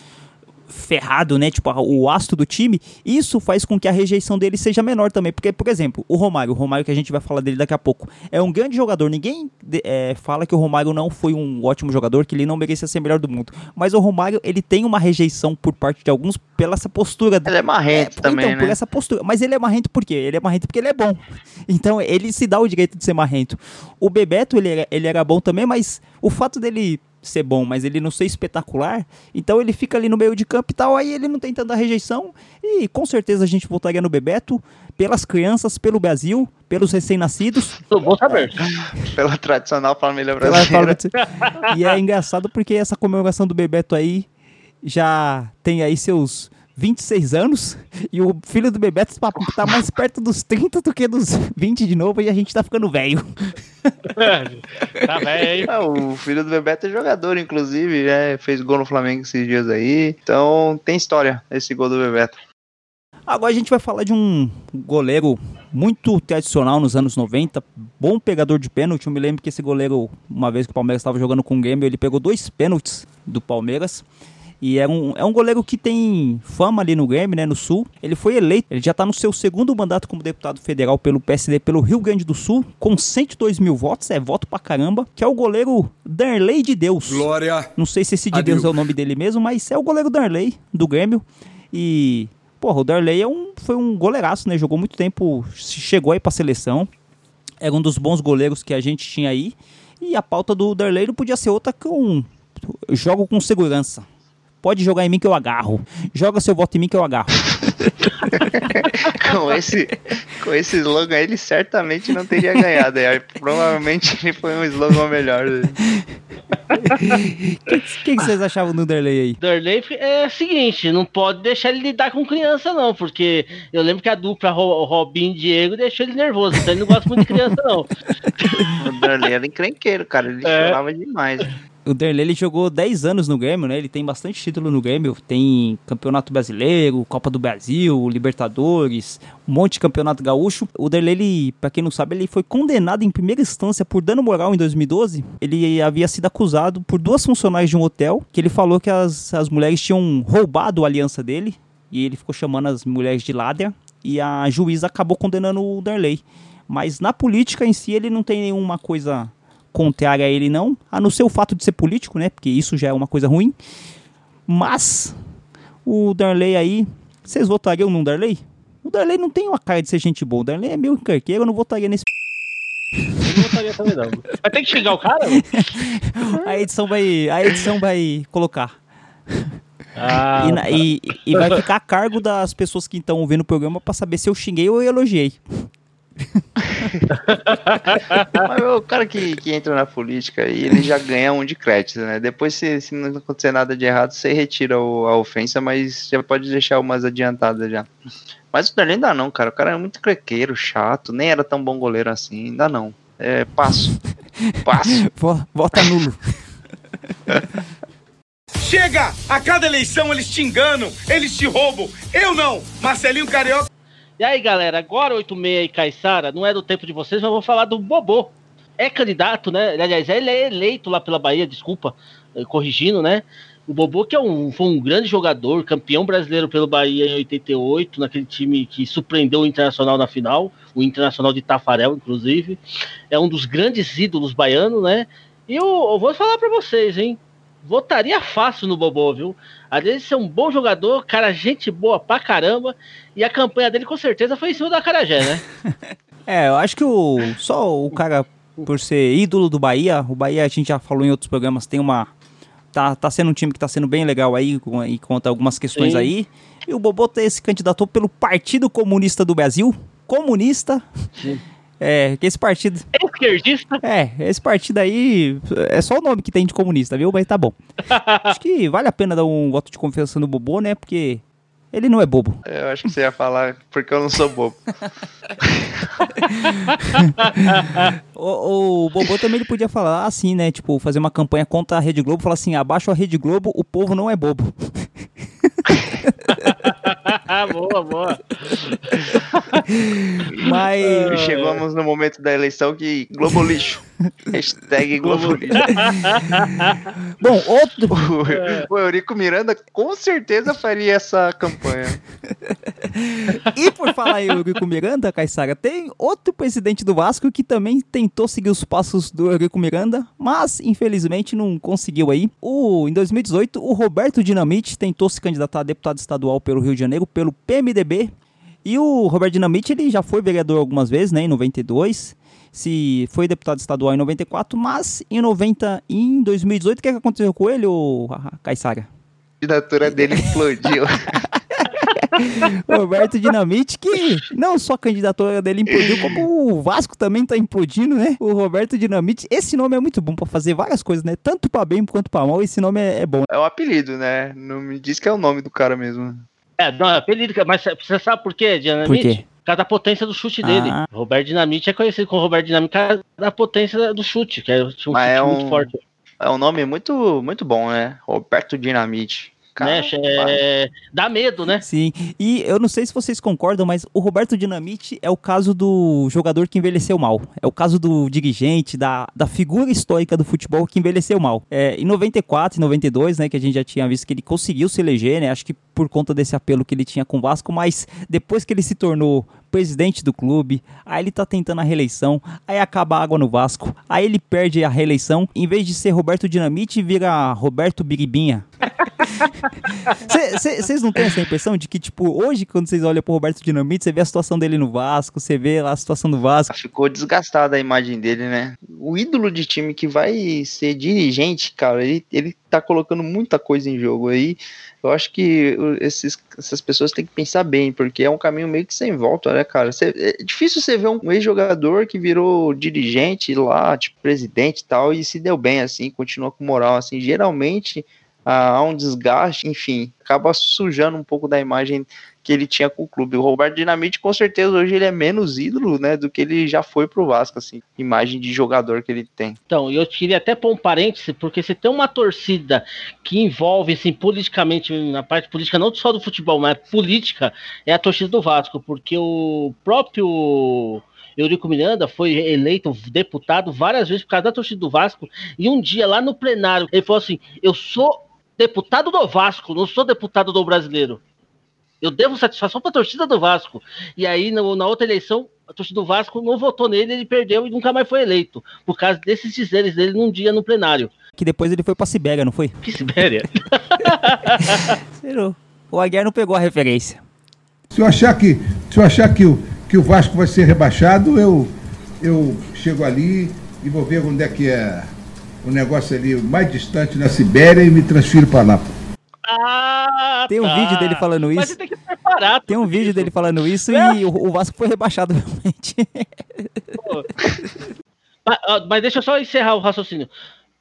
ferrado, né? Tipo, o astro do time, isso faz com que a rejeição dele seja menor também. Porque, por exemplo, o Romário, o Romário que a gente vai falar dele daqui a pouco, é um grande jogador. Ninguém é, fala que o Romário não foi um ótimo jogador, que ele não merecia ser melhor do mundo. Mas o Romário, ele tem uma rejeição por parte de alguns pela essa postura Ele é marrento é, também, então, por né? essa postura. Mas ele é marrento por quê? Ele é marrento porque ele é bom. Então, ele se dá o direito de ser marrento. O Bebeto, ele era, ele era bom também, mas o fato dele ser bom, mas ele não ser espetacular, então ele fica ali no meio de campo e tal, aí ele não tem tanta rejeição. E com certeza a gente votaria no Bebeto, pelas crianças, pelo Brasil, pelos recém-nascidos. Tô bom saber. Pela tradicional família brasileira. E é engraçado porque essa comemoração do Bebeto aí já tem aí seus 26 anos e o filho do Bebeto tá, tá mais perto dos 30 do que dos 20 de novo e a gente tá ficando velho. tá velho. Ah, o filho do Bebeto é jogador, inclusive, né? Fez gol no Flamengo esses dias aí. Então tem história esse gol do Bebeto. Agora a gente vai falar de um goleiro muito tradicional nos anos 90, bom pegador de pênalti. Eu me lembro que esse goleiro, uma vez que o Palmeiras estava jogando com o Grêmio, ele pegou dois pênaltis do Palmeiras. E é um, é um goleiro que tem fama ali no Grêmio, né, no Sul. Ele foi eleito, ele já está no seu segundo mandato como deputado federal pelo PSD pelo Rio Grande do Sul, com 102 mil votos, é voto pra caramba, que é o goleiro Darley de Deus. Glória Não sei se esse de Deus. é o nome dele mesmo, mas é o goleiro Darley, do Grêmio. E, porra, o Darley é um, foi um goleiraço, né? Jogou muito tempo, chegou aí pra seleção. Era um dos bons goleiros que a gente tinha aí. E a pauta do Darley não podia ser outra que um. Jogo com segurança. Pode jogar em mim que eu agarro. Joga seu voto em mim que eu agarro. com, esse, com esse slogan aí, ele certamente não teria ganhado. Aí, provavelmente ele foi um slogan melhor. O que, que, que vocês achavam do Darley aí? Darley é o seguinte, não pode deixar ele lidar com criança, não, porque eu lembro que a dupla Ro- Robinho e Diego deixou ele nervoso, então ele não gosta muito de criança, não. O Darley era encrenqueiro, cara. Ele É. chorava demais. O Derlei ele jogou 10 anos no Grêmio, né? Ele tem bastante título no Grêmio. Tem Campeonato Brasileiro, Copa do Brasil, Libertadores, um monte de campeonato gaúcho. O Derlei, ele, pra quem não sabe, ele foi condenado em primeira instância por dano moral em 2012. Ele havia sido acusado por duas funcionárias de um hotel, que ele falou que as, as mulheres tinham roubado a aliança dele. E ele ficou chamando as mulheres de ladra. E a juíza acabou condenando o Derlei. Mas na política em si, ele não tem nenhuma coisa contrária a ele não, a não ser o fato de ser político, né? Porque isso já é uma coisa ruim. Mas o Darley aí, vocês votariam no Darley? O Darley não tem uma cara de ser gente boa. O Darley é meio encarqueiro, eu não votaria nesse. Eu não votaria também, não. Vai ter que xingar o cara? A edição vai, a edição vai colocar. Ah, E, na- e- e vai ficar a cargo das pessoas que estão ouvindo o programa pra saber se eu xinguei ou eu elogiei. Mas o cara que, que entra na política aí, ele já ganha um de crédito, né? Depois, se, se não acontecer nada de errado, você retira o- a ofensa, mas já pode deixar umas adiantadas já. Mas o Darley ainda não, cara. O cara é muito crequeiro, chato, nem era tão bom goleiro assim, ainda não. É, passo. Passo. Vota nulo. Chega! A cada eleição eles te enganam, eles te roubam. Eu não! Marcelinho Carioca. E aí, galera, agora 86 e Caissara, não é do tempo de vocês, mas eu vou falar do Bobô. É candidato, né? Aliás, ele é eleito lá pela Bahia, desculpa, eh, corrigindo, né? O Bobô, que é um, foi um grande jogador, campeão brasileiro pelo Bahia em 88, naquele time que surpreendeu o Internacional na final, o Internacional de Tafarel, inclusive. É um dos grandes ídolos baianos, né? E eu, eu vou falar pra vocês, hein? Votaria fácil no Bobô, viu? Além de ser um bom jogador, cara, gente boa pra caramba. E a campanha dele com certeza foi em cima da Carajé, né? É, eu acho que o só o cara por ser ídolo do Bahia, o Bahia a gente já falou em outros programas, tem uma tá, tá sendo um time que tá sendo bem legal aí e conta algumas questões Sim. aí. E o Bobota se candidatou pelo Partido Comunista do Brasil, comunista. É, que esse partido, Esquerdista. é, esse partido aí é só o nome que tem de comunista, viu? Mas tá bom. Acho que vale a pena dar um voto de confiança no Bobô, né? Porque Ele não é bobo. Eu acho que você ia falar porque eu não sou bobo. o, o Bobô também ele podia falar assim, né? Tipo, fazer uma campanha contra a Rede Globo, falar assim, abaixo a Rede Globo, o povo não é bobo. boa, boa. Mas. Chegamos no momento da eleição que Globo lixo. Hashtag Globo lixo. Bom, outro. O, o Eurico Miranda com certeza faria essa campanha. e por falar em Eurico Miranda, Caissara, tem outro presidente do Vasco que também tentou seguir os passos do Eurico Miranda, mas infelizmente não conseguiu aí. O, em 2018, o Roberto Dinamite tentou se candidatar a deputado estadual pelo Rio de Janeiro, pelo PMDB. E o Roberto Dinamite, ele já foi vereador algumas vezes, né, em 92 se foi deputado estadual em 94, mas em 90, em 2018, o que, é que aconteceu com ele, o Caissara? A candidatura dele explodiu. Roberto Dinamite, que não só a candidatura dele implodiu, como o Vasco também tá implodindo, né? O Roberto Dinamite, esse nome é muito bom para fazer várias coisas, né? Tanto para bem quanto para mal, esse nome é, é, bom. É um apelido, né? Não me diz que é o nome do cara mesmo. É, não, é apelido, mas você sabe por quê, Dinamite? Por quê? Por causa da potência do chute dele. Ah. Roberto Dinamite é conhecido como Roberto Dinamite por causa da potência do chute, que é um chute é um, muito forte. É um nome muito, muito bom, né? Roberto Dinamite. Cara, né? é... Dá medo, né? Sim. E eu não sei se vocês concordam, mas o Roberto Dinamite é o caso do jogador que envelheceu mal. É o caso do dirigente, da, da figura histórica do futebol que envelheceu mal. É, em 94 e 92, né, que a gente já tinha visto que ele conseguiu se eleger, né? Acho que por conta desse apelo que ele tinha com o Vasco, mas depois que ele se tornou presidente do clube, aí ele tá tentando a reeleição, aí acaba a água no Vasco, aí ele perde a reeleição, em vez de ser Roberto Dinamite, vira Roberto Biribinha. Vocês não têm essa impressão de que, tipo, hoje, quando vocês olham pro Roberto Dinamite, você vê a situação dele no Vasco, você vê lá a situação do Vasco. Ficou desgastada a imagem dele, né? O ídolo de time que vai ser dirigente, cara, ele, ele tá colocando muita coisa em jogo aí. Eu acho que esses, essas pessoas têm que pensar bem, porque é um caminho meio que sem volta, né, cara? Cê, é difícil você ver um ex-jogador que virou dirigente lá, tipo, presidente e tal, e se deu bem, assim, continua com moral, assim. Geralmente há um desgaste, enfim, acaba sujando um pouco da imagem que ele tinha com o clube. O Roberto Dinamite, com certeza, hoje ele é menos ídolo, né, do que ele já foi pro Vasco, assim, imagem de jogador que ele tem. Então, eu queria até pôr um parêntese, porque se tem uma torcida que envolve, assim, politicamente, na parte política, não só do futebol, mas política, é a torcida do Vasco, porque o próprio Eurico Miranda foi eleito deputado várias vezes por causa da torcida do Vasco, e um dia lá no plenário, ele falou assim, eu sou deputado do Vasco, não sou deputado do brasileiro. Eu devo satisfação para a torcida do Vasco. E aí, no, na outra eleição, a torcida do Vasco não votou nele, ele perdeu e nunca mais foi eleito. Por causa desses dizeres dele num dia no plenário. Que depois ele foi para Sibéria, não foi? Que Sibéria? o Aguiar não pegou a referência. Se eu achar que, se eu achar que, o, que o Vasco vai ser rebaixado, eu, eu chego ali e vou ver onde é que é o negócio ali mais distante na Sibéria e me transfiro para lá. Ah, tem um tá. vídeo dele falando isso. Mas tem que preparar. Tem um vídeo isso. dele falando isso é. e o, o, Vasco foi rebaixado realmente. mas, mas deixa eu só encerrar o raciocínio.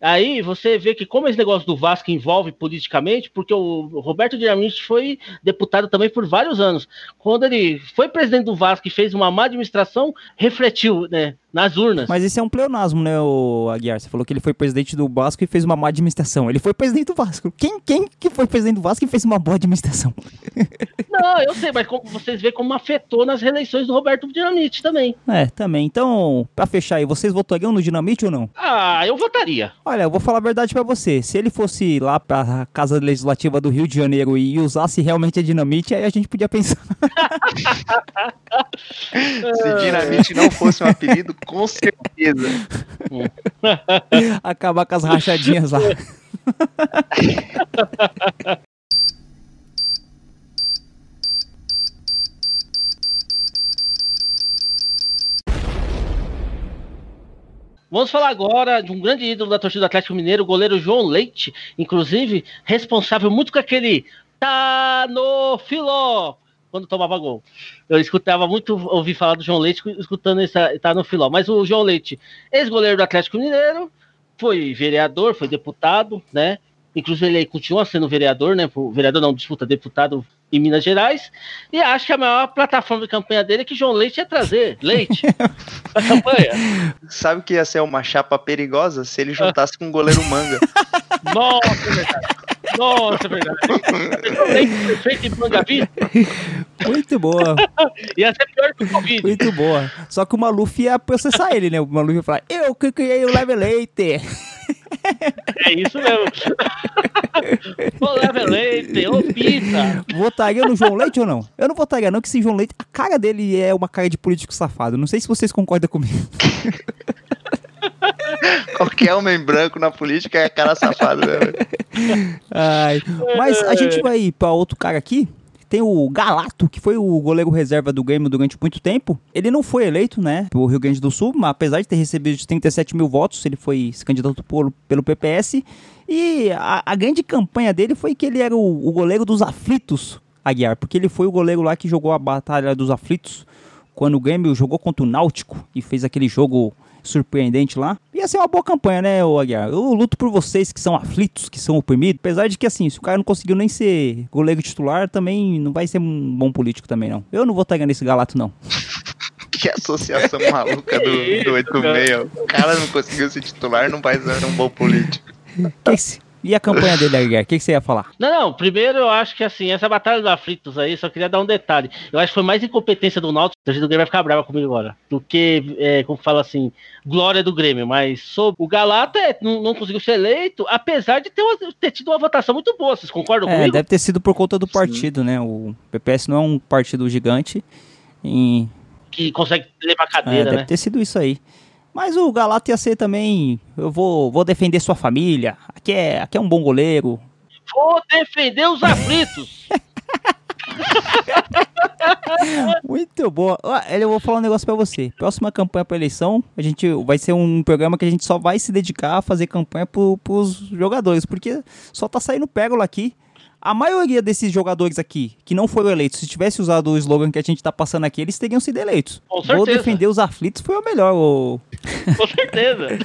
Aí você vê que como esse negócio do Vasco envolve politicamente, porque o Roberto Dinamite foi deputado também por vários anos. Quando ele foi presidente do Vasco e fez uma má administração, refletiu, né? Nas urnas. Mas esse é um pleonasmo, né, o Aguiar? Você falou que ele foi presidente do Vasco e fez uma má administração. Ele foi presidente do Vasco. Quem, quem que foi presidente do Vasco e fez uma boa administração? Não, eu sei, mas como vocês veem como afetou nas reeleições do Roberto Dinamite também. É, também. Então, pra fechar aí, vocês votariam no Dinamite ou não? Ah, eu votaria. Olha, eu vou falar a verdade para você. Se ele fosse lá pra Casa Legislativa do Rio de Janeiro e usasse realmente a Dinamite, aí a gente podia pensar. Se Dinamite não fosse um apelido, com certeza. Acabar com as rachadinhas lá. Vamos falar agora de um grande ídolo da torcida do Atlético Mineiro, o goleiro João Leite, inclusive responsável muito com aquele tá no filó quando tomava gol. Eu escutava muito ouvir falar do João Leite, escutando essa, tá no filó. Mas o João Leite, ex-goleiro do Atlético Mineiro, foi vereador, foi deputado, né? Inclusive, ele continua sendo vereador, né? Vereador não, disputa deputado em Minas Gerais. E acho que a maior plataforma de campanha dele é que João Leite ia trazer leite pra campanha. Sabe que ia ser uma chapa perigosa se ele juntasse com o goleiro manga. Nossa, é verdade. Nossa, é verdade. Leite perfeito em Mangavi Muito boa, ia ser pior que o Covid. muito boa. Só que o Maluf ia processar ele, né? O Maluf ia falar, eu que criei o Leve Leite. É isso mesmo. Ô, leite, ô pizza. Votaria no João Leite ou não? Eu não votaria não, que esse João Leite, a cara dele é uma cara de político safado. Não sei se vocês concordam comigo. Qualquer homem branco na política é cara safado mesmo. Ai, mas a gente vai para outro cara aqui. Tem o Galato, que foi o goleiro reserva do Grêmio durante muito tempo. Ele não foi eleito, né, pro Rio Grande do Sul, mas apesar de ter recebido os 37 mil votos, ele foi se candidato por- pelo PPS. E a, a grande campanha dele foi que ele era o, o goleiro dos aflitos, Aguiar, porque ele foi o goleiro lá que jogou a Batalha dos Aflitos, quando o Grêmio jogou contra o Náutico e fez aquele jogo surpreendente lá. Ia ser uma boa campanha, né, ô Aguiar? Eu luto por vocês que são aflitos, que são oprimidos. Apesar de que, assim, se o cara não conseguiu nem ser goleiro titular, também não vai ser um bom político também, não. Eu não votaria nesse galato, não. Que associação maluca do, do 86. O cara não conseguiu se titular, não vai ser um bom político. Que E a campanha dele, Aguiar? O que, que você ia falar? Não, não, primeiro eu acho que assim, essa batalha dos aflitos aí, só queria dar um detalhe. Eu acho que foi mais incompetência do Náutico, a gente do Grêmio vai ficar brava comigo agora, do que, é, como fala assim, glória do Grêmio. Mas sobre o Galata é, não, não conseguiu ser eleito, apesar de ter, uma- ter tido uma votação muito boa, vocês concordam É, comigo? deve ter sido por conta do partido, né? O PPS não é um partido gigante. E Que consegue levar É, cadeira, deve né? ter sido isso aí. Mas o Galato ia ser também. Eu vou, vou defender sua família. Aqui é, aqui é um bom goleiro. Vou defender os aflitos. Muito boa. Eu vou falar um negócio pra você. Próxima campanha pra eleição, a gente vai ser um programa que a gente só vai se dedicar a fazer campanha pro, pros jogadores. Porque só tá saindo pérola aqui. A maioria desses jogadores aqui, que não foram eleitos, se tivesse usado o slogan que a gente tá passando aqui, eles teriam sido eleitos. Com Vou certeza. defender os aflitos, foi o melhor. ô- Com certeza.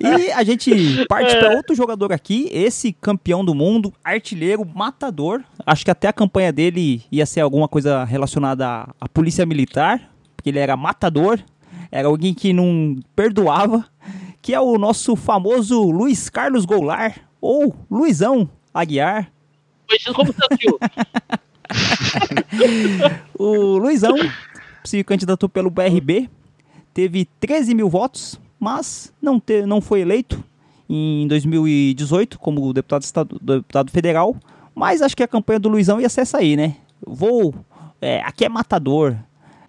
E a gente parte para outro jogador aqui, esse campeão do mundo, artilheiro, matador. Acho que até a campanha dele ia ser alguma coisa relacionada à, à polícia militar, porque ele era matador, era alguém que não perdoava, que é o nosso famoso Luiz Carlos Goulart, ou Luizão Aguiar. Conhecido como Santil. O Luizão se candidatou pelo BRB, teve 13 mil votos, mas não, te, não foi eleito em 2018 como deputado, estadu- deputado federal. Mas acho que a campanha do Luizão ia ser essa aí, né? Vou. é, aqui é matador.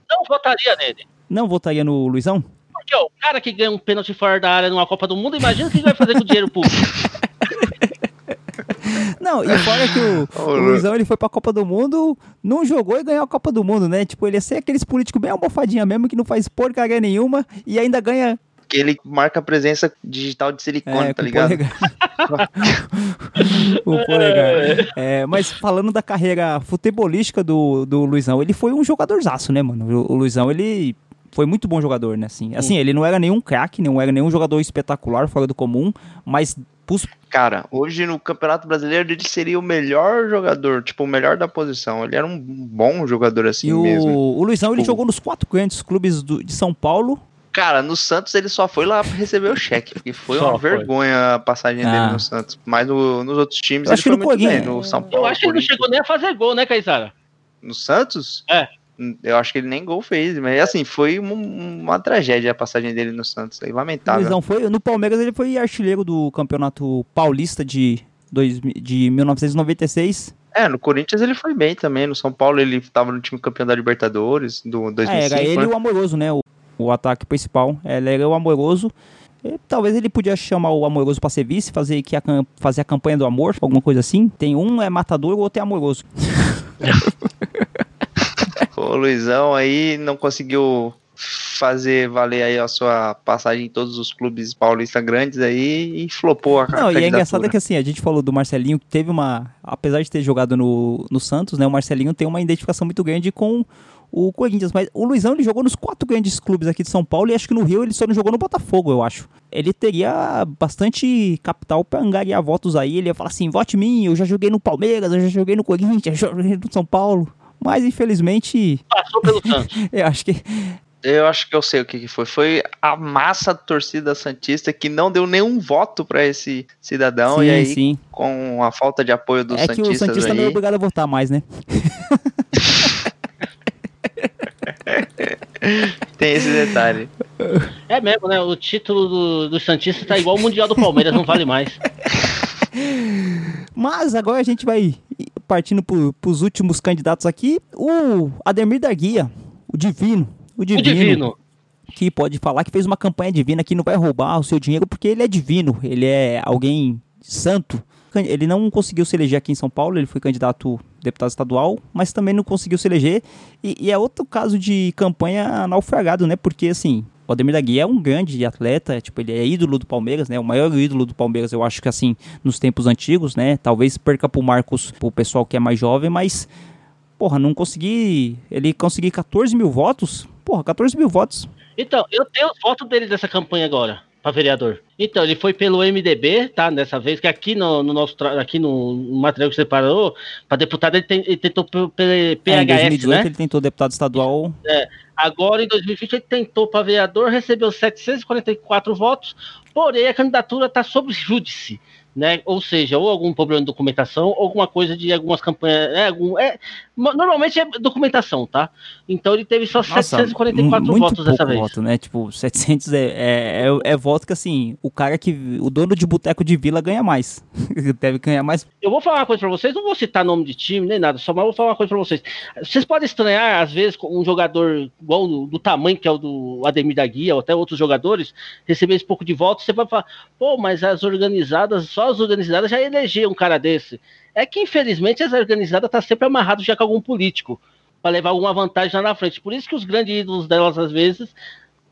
Não votaria nele. Não votaria no Luizão? Porque ó, o cara que ganha um pênalti fora da área numa Copa do Mundo, imagina o que ele vai fazer com o dinheiro público. Não, e fora que o, o Luizão ele foi pra Copa do Mundo, não jogou e ganhou a Copa do Mundo, né? Tipo, ele ia ser aqueles políticos bem almofadinha mesmo, que não faz porcaria nenhuma e ainda ganha Que ele marca a presença digital de silicone, É, tá ligado? o polegar. É, mas falando da carreira futebolística do, do Luizão, ele foi um jogadorzaço, né, mano? O, o Luizão, ele foi muito bom jogador, né? Assim, assim ele não era nenhum craque, não era nenhum jogador espetacular, fora do comum, mas pros- Cara, hoje no Campeonato Brasileiro ele seria o melhor jogador, tipo, o melhor da posição. Ele era um bom jogador assim e o, mesmo. o Luizão, ele Tipo- jogou nos quatro grandes clubes do- de São Paulo. Cara, no Santos ele só foi lá pra receber o cheque, porque foi Só uma foi. vergonha a passagem Ah. dele no Santos. Mas no- nos outros times Eu acho ele que foi no muito bem. No São Paulo, Eu acho que ele não chegou nem a fazer gol, né, Caizara? No Santos? É. Eu acho que ele nem gol fez, mas assim, foi um- uma tragédia a passagem dele no Santos, aí, lamentável. Luizão foi, no Palmeiras ele foi artilheiro do Campeonato Paulista de, dois, de 1996. É, no Corinthians ele foi bem também, no São Paulo ele tava no time campeão da Libertadores, do É, 2005, era ele e né? o Amoroso, né? O, o ataque principal. Ele era o Amoroso. E talvez ele podia chamar o Amoroso pra ser vice, fazer, que a, fazer a campanha do amor, alguma coisa assim. Tem um é matador, o outro é amoroso. O Luizão aí não conseguiu fazer valer aí a sua passagem em todos os clubes paulistas grandes aí e flopou a Não, e é engraçado que assim, a gente falou do Marcelinho, que teve uma. Apesar de ter jogado no, no Santos, né? O Marcelinho tem uma identificação muito grande com o Corinthians, mas o Luizão ele jogou nos quatro grandes clubes aqui de São Paulo e acho que no Rio ele só não jogou no Botafogo, eu acho. Ele teria bastante capital para angariar votos aí. Ele ia falar assim: vote em mim, eu já joguei no Palmeiras, eu já joguei no Corinthians, já joguei no São Paulo. Mas infelizmente. Passou pelo Santos. eu acho que. Eu acho que eu sei o que, que foi. Foi a massa da torcida Santista que não deu nenhum voto para esse cidadão. Sim, e aí, sim. com a falta de apoio dos É que o Santistas Santista não é aí, obrigado a votar mais, né? tem esse detalhe. É mesmo, né? O título do, do Santista tá igual o Mundial do Palmeiras, não vale mais. Mas agora a gente vai partindo para os últimos candidatos aqui. O Ademir da Guia, o Divino. O O Divino, Divino. que pode falar que fez uma campanha divina que não vai roubar o seu dinheiro porque ele é divino, ele é alguém santo. Ele não conseguiu se eleger aqui em São Paulo, ele foi candidato deputado estadual, mas também não conseguiu se eleger. E, e é outro caso de campanha naufragado, né? Porque assim, o Ademir da é um grande atleta, tipo, ele é ídolo do Palmeiras, né? O maior ídolo do Palmeiras, eu acho que assim, nos tempos antigos, né? Talvez perca pro Marcos, pro pessoal que é mais jovem, mas, porra, não consegui. Ele conseguir 14 mil votos. Porra, 14 mil votos. Então, eu tenho os votos dele dessa campanha agora, pra vereador. Então, ele foi pelo MDB, tá? Dessa vez, que aqui no, no nosso aqui no, material que você separou, pra deputado ele, tem- ele tentou pelo pelo É, em PHS, 2018 né? ele tentou deputado estadual. Agora, em 2020, ele tentou para vereador, recebeu 744 votos, porém a candidatura está sob júdice, né? Ou seja, ou algum problema de documentação, ou alguma coisa de algumas campanhas. É, algum, é, normalmente é documentação, tá? Então ele teve só Nossa, 744 muito votos dessa vez. voto, né? Tipo, 700 é, é, é, é voto que, assim, o cara que... O dono de boteco de vila ganha mais. Deve ganhar mais. Eu vou falar uma coisa pra vocês, não vou citar nome de time nem nada, só mas vou falar uma coisa pra vocês. Vocês podem estranhar, às vezes, um jogador igual do, do tamanho que é o do Ademir da Guia, ou até outros jogadores, receber esse pouco de votos, você vai falar, pô, mas as organizadas, só as organizadas já elegeram um cara desse. É que, infelizmente, as organizadas tá sempre amarrado já com algum político, pra levar alguma vantagem lá na frente. Por isso que os grandes ídolos delas, às vezes,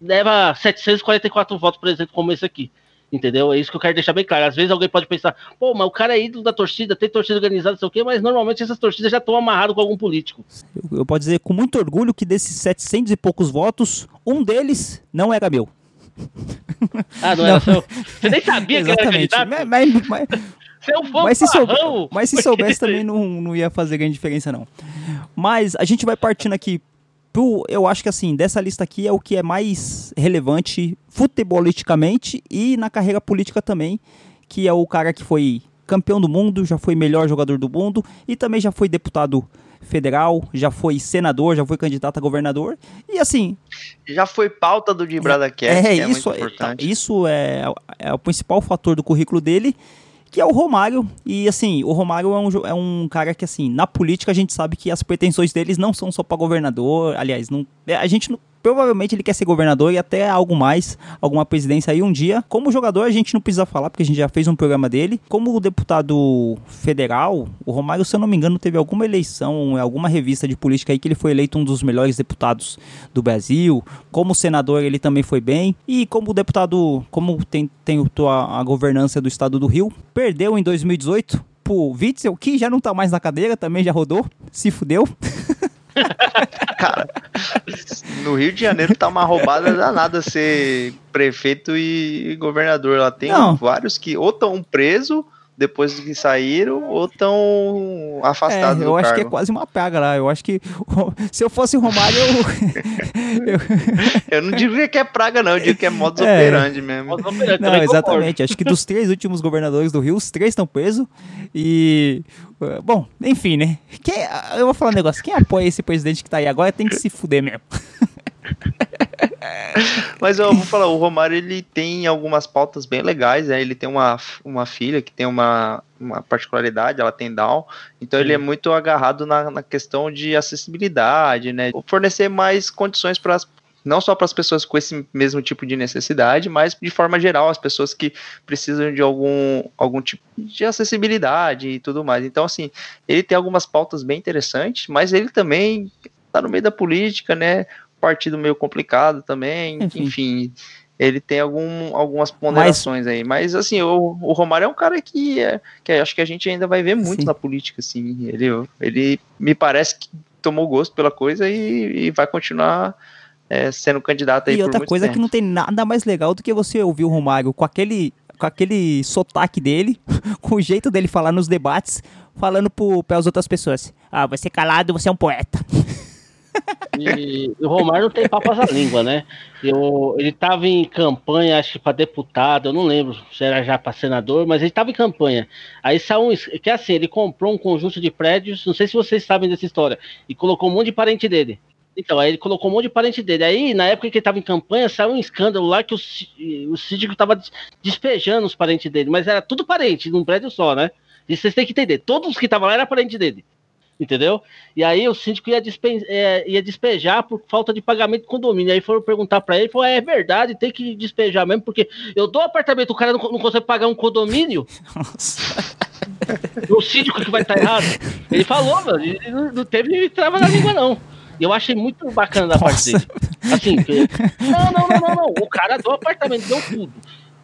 leva 744 votos, por exemplo, como esse aqui. Entendeu? É isso que eu quero deixar bem claro. Às vezes alguém pode pensar, pô, mas o cara é ídolo da torcida, tem torcida organizada, não sei o quê, mas normalmente essas torcidas já estão amarradas com algum político. Eu, eu posso dizer com muito orgulho que desses 700 e poucos votos, um deles não era meu. Ah, não, Não. era seu. Você nem sabia que era Exatamente. candidato? Mas, mas- Você é mas se, soube- mas se soubesse também não, não ia fazer grande diferença, não. Mas a gente vai partindo aqui pro. Eu acho que assim, dessa lista aqui é o que é mais relevante futebolisticamente e na carreira política também, que é o cara que foi campeão do mundo, já foi melhor jogador do mundo e também já foi deputado federal, já foi senador, já foi candidato a governador. E assim, Já foi pauta do Dibrada Cast, é, que é isso, muito importante. isso é, é o principal fator do currículo dele, que é o Romário. E assim, o Romário é um, é um cara que, assim, na política a gente sabe que as pretensões deles não são só para governador. Aliás, não, é, a gente não- provavelmente ele quer ser governador e até algo mais, alguma presidência aí um dia. Como jogador, a gente não precisa falar, porque a gente já fez um programa dele. Como deputado federal, o Romário, se eu não me engano, teve alguma eleição, alguma revista de política aí que ele foi eleito um dos melhores deputados do Brasil. Como senador, ele também foi bem. E como deputado, como tem, tem a, a governança do estado do Rio, perdeu em 2018 pro Witzel, que já não tá mais na cadeira, também já rodou, se fudeu. Cara, no Rio de Janeiro tá uma roubada danada ser prefeito e governador. Lá tem Não. vários que ou estão presos depois que saíram ou estão afastados É, do eu acho cargo. que é quase uma praga lá. Eu acho que se eu fosse Romário, eu, Eu não diria que é praga, não. Eu digo que é modus É. operandi mesmo. Modo operante, Não, exatamente. Acho que dos três últimos governadores do Rio, os três estão presos. E. uh, Bom, enfim, né? Quem, eu vou falar um negócio. Quem apoia esse presidente que tá aí agora tem que se fuder mesmo. Mas eu vou falar, o Romário ele tem algumas pautas bem legais, né? Ele tem uma, uma filha que tem uma, uma particularidade, ela tem Down, então ele é muito agarrado na, na questão de acessibilidade, né? Fornecer mais condições para não só para as pessoas com esse mesmo tipo de necessidade, mas de forma geral, as pessoas que precisam de algum, algum tipo de acessibilidade e tudo mais. Então, assim, ele tem algumas pautas bem interessantes, mas ele também tá no meio da política, né? Partido meio complicado também, Enfim. enfim. ele tem algum, algumas ponderações aí. Mas, assim, o, o Romário é um cara que, é, que acho que a gente ainda vai ver muito Sim. na política, assim. Ele, ele me parece que tomou gosto pela coisa e, e vai continuar é, sendo candidato aí E outra coisa tempo. que não tem nada mais legal do que você ouvir o Romário com aquele, com aquele sotaque dele, com o jeito dele falar nos debates, falando para as outras pessoas. Ah, você calado, você é um poeta. E o Romário tem papas à língua, né? Eu, ele estava em campanha, acho que para deputado, eu não lembro se era já para senador, mas ele estava em campanha. Aí saiu um. Que é assim, ele comprou um conjunto de prédios, não sei se vocês sabem dessa história, e colocou um monte de parente dele. Então, aí ele colocou um monte de parente dele. Aí, na época que ele estava em campanha, saiu um escândalo lá que o, o síndico estava despejando os parentes dele, mas era tudo parente, num prédio só, né? E vocês têm que entender, todos que estavam lá eram parente dele entendeu? E aí o síndico ia, despe é, ia despejar por falta de pagamento de condomínio. Aí foram perguntar para ele, falou, é, é verdade, tem que despejar mesmo, porque eu dou apartamento, o cara não, não consegue pagar um condomínio. o síndico que vai estar errado. Ele falou, mano, ele não, não teve trava na língua, não. Eu achei muito bacana da parte dele. Assim, que... não, não, não, não, não. O cara deu apartamento, deu tudo.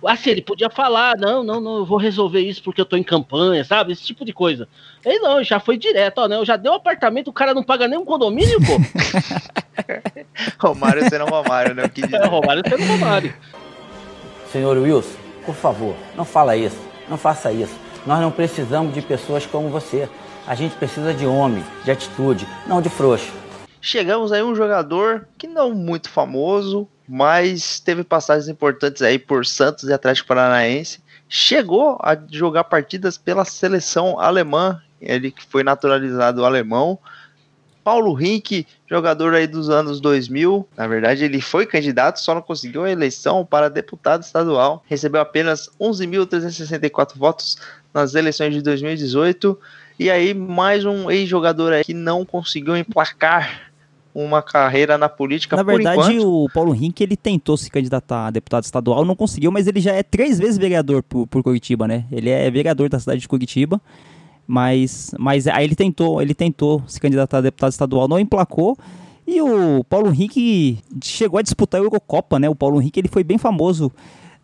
Assim, ele podia falar, não, não, não, eu vou resolver isso porque eu tô em campanha, sabe? Esse tipo de coisa. Ele não, já foi direto, ó, né? Eu já dei um apartamento, o cara não paga nem um condomínio, pô. Romário sendo Romário, né? Que... É, Romário sendo Romário. Senhor Wilson, por favor, não fala isso, não faça isso. Nós não precisamos de pessoas como você. A gente precisa de homem, de atitude, não de frouxo. Chegamos aí um jogador que não muito famoso, mas teve passagens importantes aí por Santos e Atlético Paranaense. Chegou a jogar partidas pela seleção alemã, ele que foi naturalizado alemão. Paulo Rink, jogador aí dos anos 2000, na verdade ele foi candidato, só não conseguiu a eleição para deputado estadual. Recebeu apenas 11.364 votos nas eleições de 2018. E aí mais um ex-jogador aí que não conseguiu emplacar uma carreira na política Na verdade, enquanto... o Paulo Rink, ele tentou se candidatar a deputado estadual, não conseguiu, mas ele já é três vezes vereador por, por Curitiba, né? Ele é vereador da cidade de Curitiba, mas, mas aí ele tentou, ele tentou se candidatar a deputado estadual, não emplacou, e o Paulo Henrique chegou a disputar a Eurocopa, né? O Paulo Henrique, ele foi bem famoso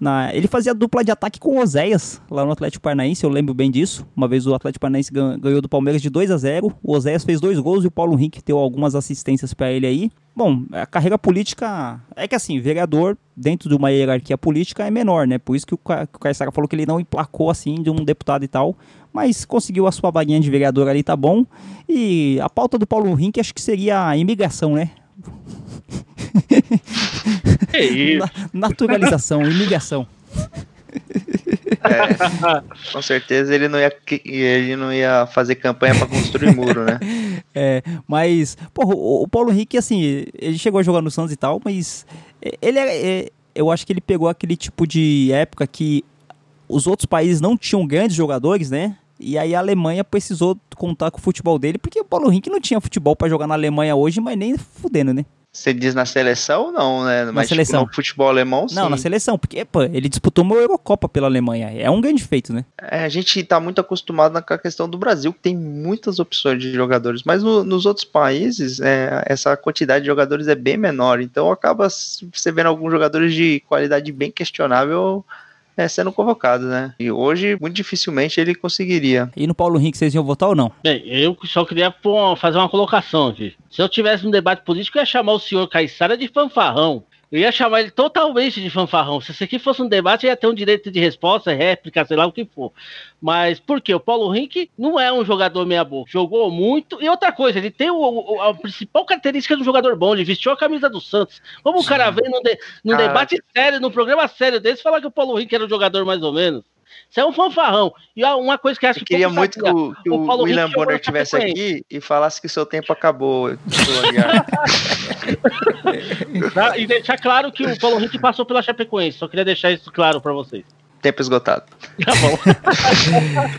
na, ele fazia dupla de ataque com Oséias, lá no Atlético Paranaense, eu lembro bem disso. Uma vez o Atlético Paranaense ganhou do Palmeiras de 2 a 0 O Oséias fez dois gols e o Paulo Henrique deu algumas assistências para ele aí. Bom, a carreira política é que assim, vereador dentro de uma hierarquia política é menor, né? Por isso que o, que o Caissara falou que ele não emplacou assim de um deputado e tal, mas conseguiu a sua vaguinha de vereador ali, tá bom. E a pauta do Paulo Henrique acho que seria a imigração, né? Que isso? naturalização, imigração. É, com certeza ele não ia, ele não ia fazer campanha para construir muro, né? É, mas, porra, o, Paulo Henrique, assim, ele chegou a jogar no Santos e tal, mas ele é, é, eu acho que ele pegou aquele tipo de época que os outros países não tinham grandes jogadores, né? E aí a Alemanha precisou contar com o futebol dele, porque o Paulo Henrique não tinha futebol para jogar na Alemanha hoje, mas nem fudendo, né? Você diz na seleção não, né? Na Mas, seleção. Tipo, no futebol alemão, sim. Não, na seleção, porque pô, ele disputou uma Eurocopa pela Alemanha. É um grande feito, né? É, a gente tá muito acostumado com a questão do Brasil, que tem muitas opções de jogadores. Mas no, nos outros países, é, essa quantidade de jogadores é bem menor. Então acaba você vendo alguns jogadores de qualidade bem questionável é, sendo convocado, né? E hoje, muito dificilmente ele conseguiria. E no Paulo Henrique, vocês iam votar ou não? Bem, eu só queria fazer uma colocação aqui. Se eu tivesse um debate político, eu ia chamar o senhor Caissara de fanfarrão. Eu ia chamar ele totalmente de fanfarrão. Se isso aqui fosse um debate, ia ter um direito de resposta, réplica, sei lá o que for. Mas por quê? O Paulo Henrique não é um jogador meia-boca. Jogou muito. E outra coisa, ele tem o, o, a principal característica do jogador bom. Ele vestiu a camisa do Santos. Como o cara vem num, de, num debate sério, num programa sério desse, falar que o Paulo Henrique era um jogador mais ou menos. Isso é um fanfarrão. E uma coisa que acho que. Eu queria muito sabia, que o, que o, o William Bonner estivesse aqui e falasse que o seu tempo acabou. e deixar claro que o Paulo Henrique passou pela Chapecoense. Só queria deixar isso claro para vocês. Tempo esgotado. Tá bom.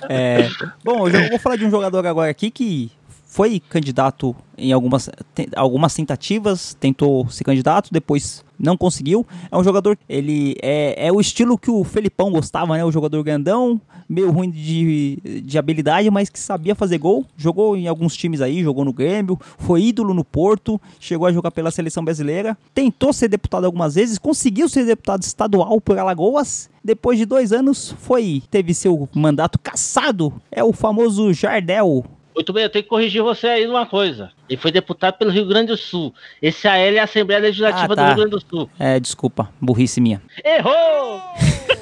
é, bom, eu vou falar de um jogador agora aqui que foi candidato em algumas, algumas tentativas, tentou ser candidato, depois não conseguiu. É um jogador, ele é, é o estilo que o Felipão gostava, né? O jogador grandão, meio ruim de, de habilidade, mas que sabia fazer gol. Jogou em alguns times aí, jogou no Grêmio, foi ídolo no Porto, chegou a jogar pela seleção brasileira, tentou ser deputado algumas vezes, conseguiu ser deputado estadual por Alagoas. Depois de dois anos, foi teve seu mandato cassado. É o famoso Jardel, Muito bem, eu tenho que corrigir você aí numa coisa. Ele foi deputado pelo Rio Grande do Sul. Esse AL é a Assembleia Legislativa Ah, tá. do Rio Grande do Sul. É, desculpa, burrice minha. Errou!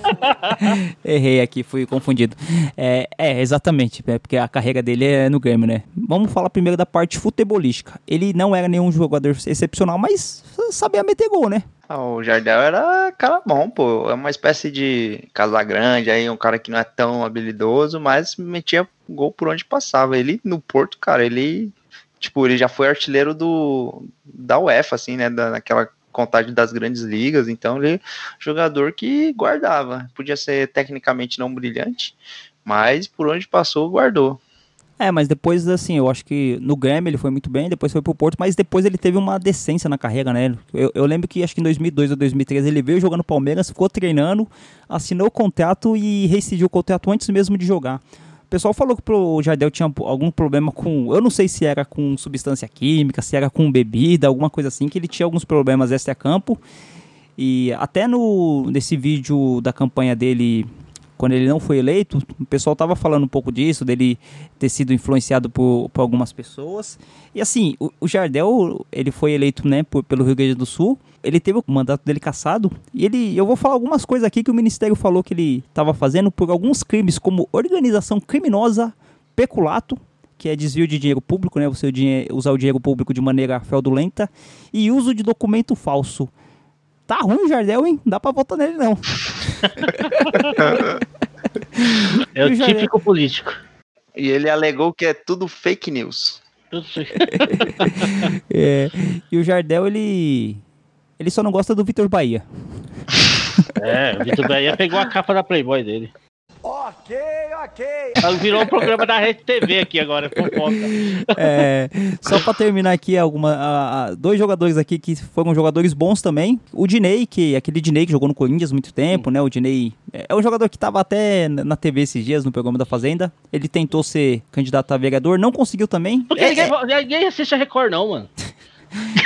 Errei aqui, fui confundido. É, é, exatamente, é, porque a carreira dele é no Grêmio, né? Vamos falar primeiro da parte futebolística. Ele não era nenhum jogador excepcional, mas sabia meter gol, né? Ah, o Jardel era cara bom, pô. É uma espécie de Casagrande aí, um cara que não é tão habilidoso, mas metia gol por onde passava. Ele no Porto, cara, ele tipo, ele já foi artilheiro do da UEFA assim, né, da, naquela contagem das grandes ligas, então ele jogador que guardava. Podia ser tecnicamente não brilhante, mas por onde passou, guardou. É, mas depois, assim, eu acho que no Grêmio ele foi muito bem, depois foi pro Porto, mas depois ele teve uma decência na carreira, né? Eu, eu lembro que acho que em 2002 ou 2013 ele veio jogando Palmeiras, ficou treinando, assinou o contrato e rescindiu o contrato antes mesmo de jogar. O pessoal falou que o Jardel tinha algum problema com. Eu não sei se era com substância química, se era com bebida, alguma coisa assim, que ele tinha alguns problemas extra-campo. E até no, nesse vídeo da campanha dele, quando ele não foi eleito, o pessoal tava falando um pouco disso, dele ter sido influenciado por, por algumas pessoas. E assim, o, o Jardel, ele foi eleito né, por, pelo Rio Grande do Sul, ele teve o mandato dele cassado, e ele, eu vou falar algumas coisas aqui que o Ministério falou que ele estava fazendo por alguns crimes, como organização criminosa, peculato, que é desvio de dinheiro público, né, você usar o dinheiro público de maneira fraudulenta, e uso de documento falso. Tá ruim o Jardel, hein? Não dá pra votar nele, não. É o O Jardel- típico político. E ele alegou que é tudo fake news. É, e o Jardel, ele. Ele só não gosta do Vitor Bahia. É, o Vitor Bahia pegou a capa da Playboy dele. Ok, ok. Virou um programa da Rede TV aqui agora, fofoca. É, só pra terminar aqui, alguma, a- a- dois jogadores aqui que foram jogadores bons também. O Dinei, que aquele Dinei que jogou no Corinthians há muito tempo, né? O Dinei é é um jogador que tava até na TV esses dias, no programa da Fazenda. Ele tentou ser candidato a vereador, não conseguiu também. Porque É- ninguém, ninguém assiste a Record, não, mano.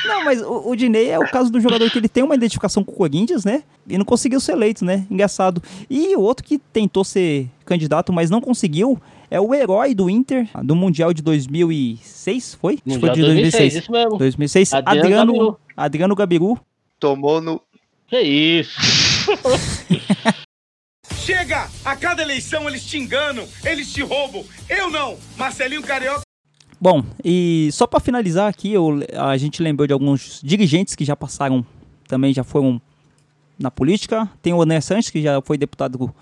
Não, mas o, o Diney é o caso do jogador que ele tem uma identificação com o Corinthians, né? E não conseguiu ser eleito, né? Engraçado. E o outro que tentou ser candidato, mas não conseguiu, é o herói do Inter, do Mundial de 2006, foi? Acho que Mundial foi de 2006. isso mesmo. 2006. Adriano Adriano, Gabiru. Adriano Gabiru. Tomou no. Que isso? Chega! A cada eleição eles te enganam, eles te roubam. Eu não! Marcelinho Carioca. Bom, e só pra finalizar aqui, eu- a gente lembrou de alguns dirigentes que já passaram, também já foram na política. Tem o Oné Sanches, que já foi deputado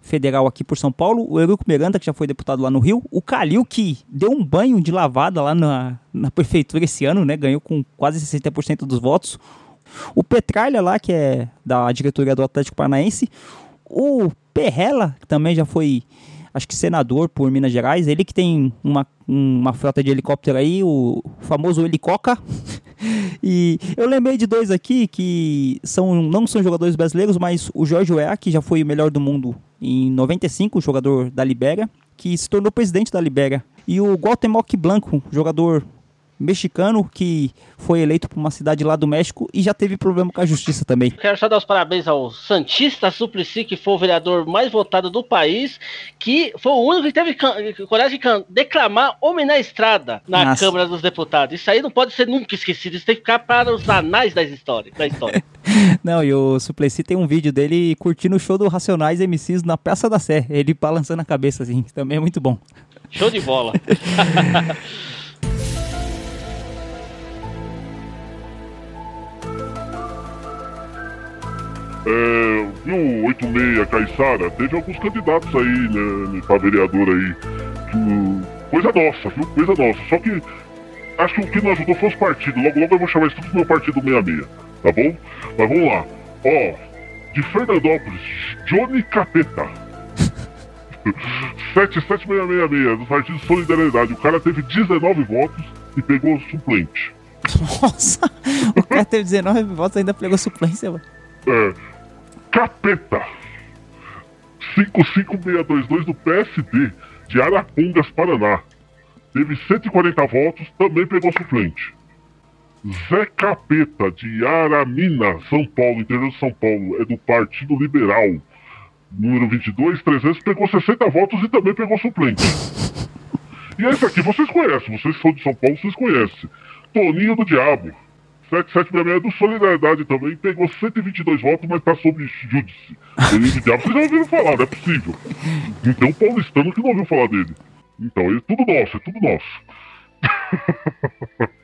federal aqui por São Paulo. O Eurico Miranda, que já foi deputado lá no Rio. O Calil, que deu um banho de lavada lá na, na prefeitura esse ano, né? Ganhou com quase 60% dos votos. O Petralha lá, que é da diretoria do Atlético Paranaense. O Perrella, que também já foi, acho que senador por Minas Gerais. Ele que tem uma, uma frota de helicóptero aí, o famoso Helicoca. E eu lembrei de dois aqui que são, não são jogadores brasileiros, mas o Jorge Weah, que já foi o melhor do mundo em 95, jogador da Libéria, que se tornou presidente da Libéria. E o Guatemoc Blanco, jogador mexicano que foi eleito por uma cidade lá do México e já teve problema com a justiça também. Quero só dar os parabéns ao Santista Suplicy, que foi o vereador mais votado do país, que foi o único que teve coragem de declamar Homem na Estrada na Nossa. Câmara dos Deputados. Isso aí não pode ser nunca esquecido, isso tem que ficar para os anais da história. Da história. Não, e o Suplessis tem um vídeo dele curtindo o show do Racionais MCs na Praça da Sé, ele balançando a cabeça assim, também é muito bom. Show de bola. É, viu, 86 Caissara, teve alguns candidatos aí, né, pra vereador aí. que- coisa nossa, viu? Coisa nossa. Só que acho que o que não ajudou foi os partidos. Logo, logo eu vou chamar isso tudo do meu partido 66, tá bom? Mas vamos lá. Ó, de Fernandópolis, Johnny Capeta. 77666, do Partido Solidariedade. O cara teve 19 votos e pegou suplente. Nossa, o cara teve 19 votos e ainda pegou suplência, mano. É, Capeta 55622 do PSD de Arapongas, Paraná. Teve 140 votos, também pegou suplente. Zé Capeta de Aramina, São Paulo, interior de São Paulo, é do Partido Liberal. Número 22, 300, pegou 60 votos e também pegou suplente. E esse aqui vocês conhecem, vocês são de São Paulo, vocês conhecem. Toninho do Diabo. 7766 é do Solidariedade também, pegou 122 votos, mas tá sob júdice. Toninho do Diabo, vocês já ouviram falar, não é possível. Não tem um paulistano que não ouviu falar dele. Então, é tudo nosso, é tudo nosso.